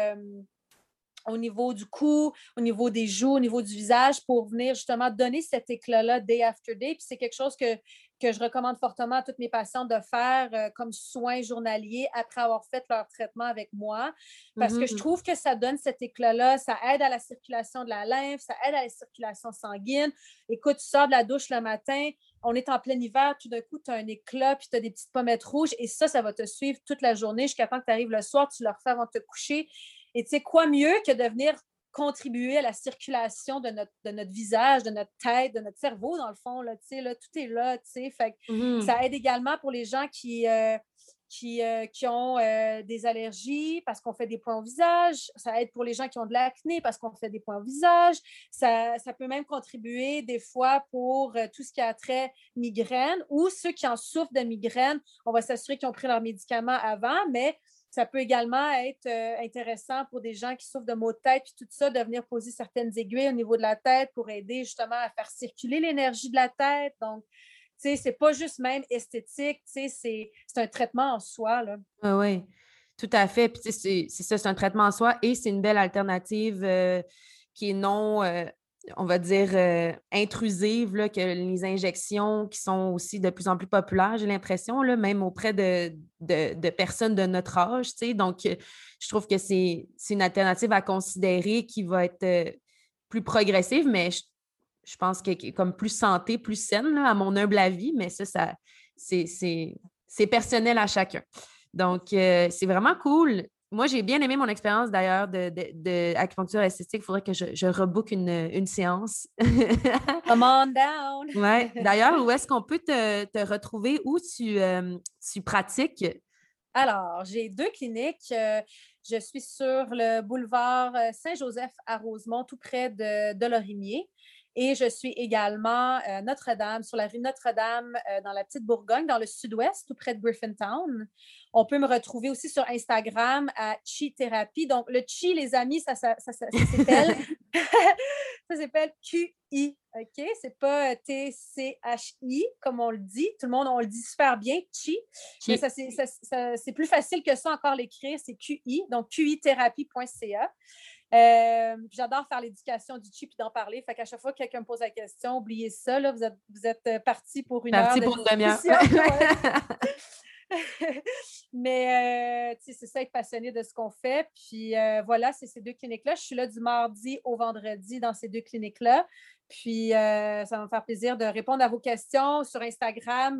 au niveau du cou, au niveau des joues, au niveau du visage pour venir justement donner cet éclat-là day after day. Puis c'est quelque chose que, que je recommande fortement à toutes mes patientes de faire euh, comme soin journalier après avoir fait leur traitement avec moi parce que je mm-hmm. trouve que ça donne cet éclat-là, ça aide à la circulation de la lymphe, ça aide à la circulation sanguine. Écoute, tu sors de la douche le matin, on est en plein hiver, tout d'un coup, tu as un éclat, puis tu as des petites pommettes rouges, et ça, ça va te suivre toute la journée jusqu'à temps que tu arrives le soir, tu le refais avant de te coucher. Et tu sais, quoi mieux que de venir contribuer à la circulation de notre, de notre visage, de notre tête, de notre cerveau, dans le fond, là, tu sais, là, tout est là, tu sais. Fait mmh ça aide également pour les gens qui, euh, qui, euh, qui, ont euh, des allergies parce qu'on fait des points au visage. Ça aide pour les gens qui ont de l'acné parce qu'on fait des points au visage. Ça, ça peut même contribuer des fois pour tout ce qui a trait migraine ou ceux qui en souffrent de migraine. On va s'assurer qu'ils ont pris leurs médicaments avant, mais ça peut également être euh, intéressant pour des gens qui souffrent de maux de tête, puis tout ça, de venir poser certaines aiguilles au niveau de la tête pour aider justement à faire circuler l'énergie de la tête. Donc, tu sais, c'est pas juste même esthétique, tu sais, c'est un traitement en soi. Là. Oui, tout à fait. Puis, c'est ça, c'est un traitement en soi et c'est une belle alternative euh, qui est non euh, on va dire, euh, intrusives que les injections qui sont aussi de plus en plus populaires, j'ai l'impression, même auprès de, personnes de notre âge. Donc, euh, je trouve que c'est une alternative à considérer qui va être euh, plus progressive, mais je, pense que comme plus santé, plus saine, à mon humble avis, mais ça, ça c'est personnel à chacun. Donc, c'est vraiment cool. Moi, j'ai bien aimé mon expérience d'ailleurs d'acupuncture de, esthétique. Il faudrait que je, je rebook une, séance. Come on down! ouais. D'ailleurs, où est-ce qu'on peut te, retrouver? Où tu, euh, tu pratiques? Alors, j'ai deux cliniques. Euh, je suis sur le boulevard euh, Saint-Joseph à Rosemont, tout près de, de Lorimier. Et je suis également à Notre-Dame, sur la rue Notre-Dame, dans la petite Bourgogne, dans le sud-ouest, tout près de Griffintown. On peut me retrouver aussi sur Instagram à Chi Thérapie. Donc, le Chi, les amis, ça, ça, ça, ça s'appelle ça s'appelle QI. OK? C'est pas T-C-H-I, comme on le dit. Tout le monde, on le dit super bien, Chi. Mais ça, c'est plus facile que ça encore l'écrire. C'est QI, donc QIthérapie.ca. Euh, J'adore faire l'éducation du chi puis d'en parler. Fait qu'à chaque fois que quelqu'un me pose la question, oubliez ça. Là, vous êtes, vous êtes euh, parti pour une parti heure. pour une demi-heure. Mais euh, c'est ça, être passionné de ce qu'on fait. Puis euh, voilà, c'est ces deux cliniques-là. Je suis là du mardi au vendredi dans ces deux cliniques-là. Puis ça va me faire plaisir de répondre à vos questions sur Instagram.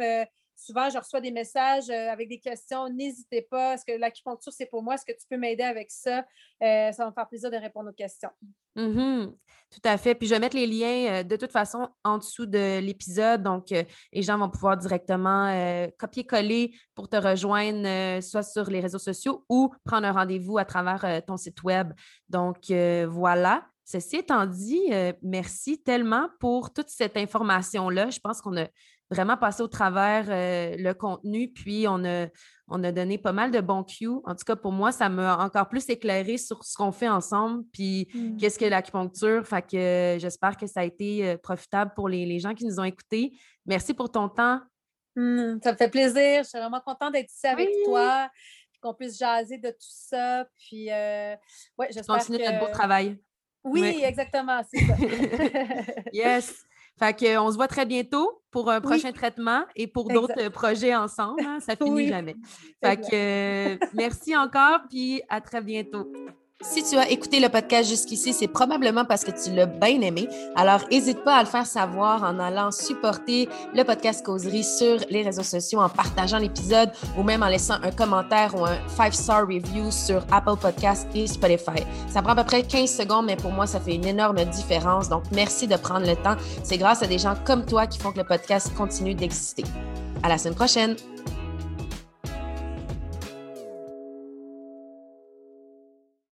Souvent, je reçois des messages avec des questions. N'hésitez pas. Est-ce que l'acupuncture, c'est pour moi? Est-ce que tu peux m'aider avec ça? ça va me faire plaisir de répondre aux questions. Mm-hmm. Tout à fait. Puis je vais mettre les liens euh, de toute façon en dessous de l'épisode. Donc, euh, les gens vont pouvoir directement euh, copier-coller pour te rejoindre, soit sur les réseaux sociaux ou prendre un rendez-vous à travers ton site web. Donc, voilà. Ceci étant dit, merci tellement pour toute cette information-là. Je pense qu'on a vraiment passé au travers le contenu, puis on a on a donné pas mal de bons cues. En tout cas, pour moi, ça m'a encore plus éclairé sur ce qu'on fait ensemble, puis mmh. qu'est-ce que l'acupuncture. Fait que euh, j'espère que ça a été euh, profitable pour les, gens qui nous ont écoutés. Merci pour ton temps. Mmh, ça me fait plaisir. Je suis vraiment contente d'être ici avec toi, qu'on puisse jaser de tout ça. Puis, euh, ouais, j'espère Continue notre beau travail. Oui, exactement, c'est ça. yes. Fait qu'on se voit très bientôt pour un prochain traitement et pour d'autres projets ensemble. Hein, ça finit jamais. Fait que euh, merci encore, puis à très bientôt. Si tu as écouté le podcast jusqu'ici, c'est probablement parce que tu l'as bien aimé. Alors, n'hésite pas à le faire savoir en allant supporter le podcast Causerie sur les réseaux sociaux, en partageant l'épisode ou même en laissant un commentaire ou un 5-star review sur Apple Podcasts et Spotify. Ça prend à peu près 15 secondes, mais pour moi, ça fait une énorme différence. Donc, merci de prendre le temps. C'est grâce à des gens comme toi qui font que le podcast continue d'exister. À la semaine prochaine!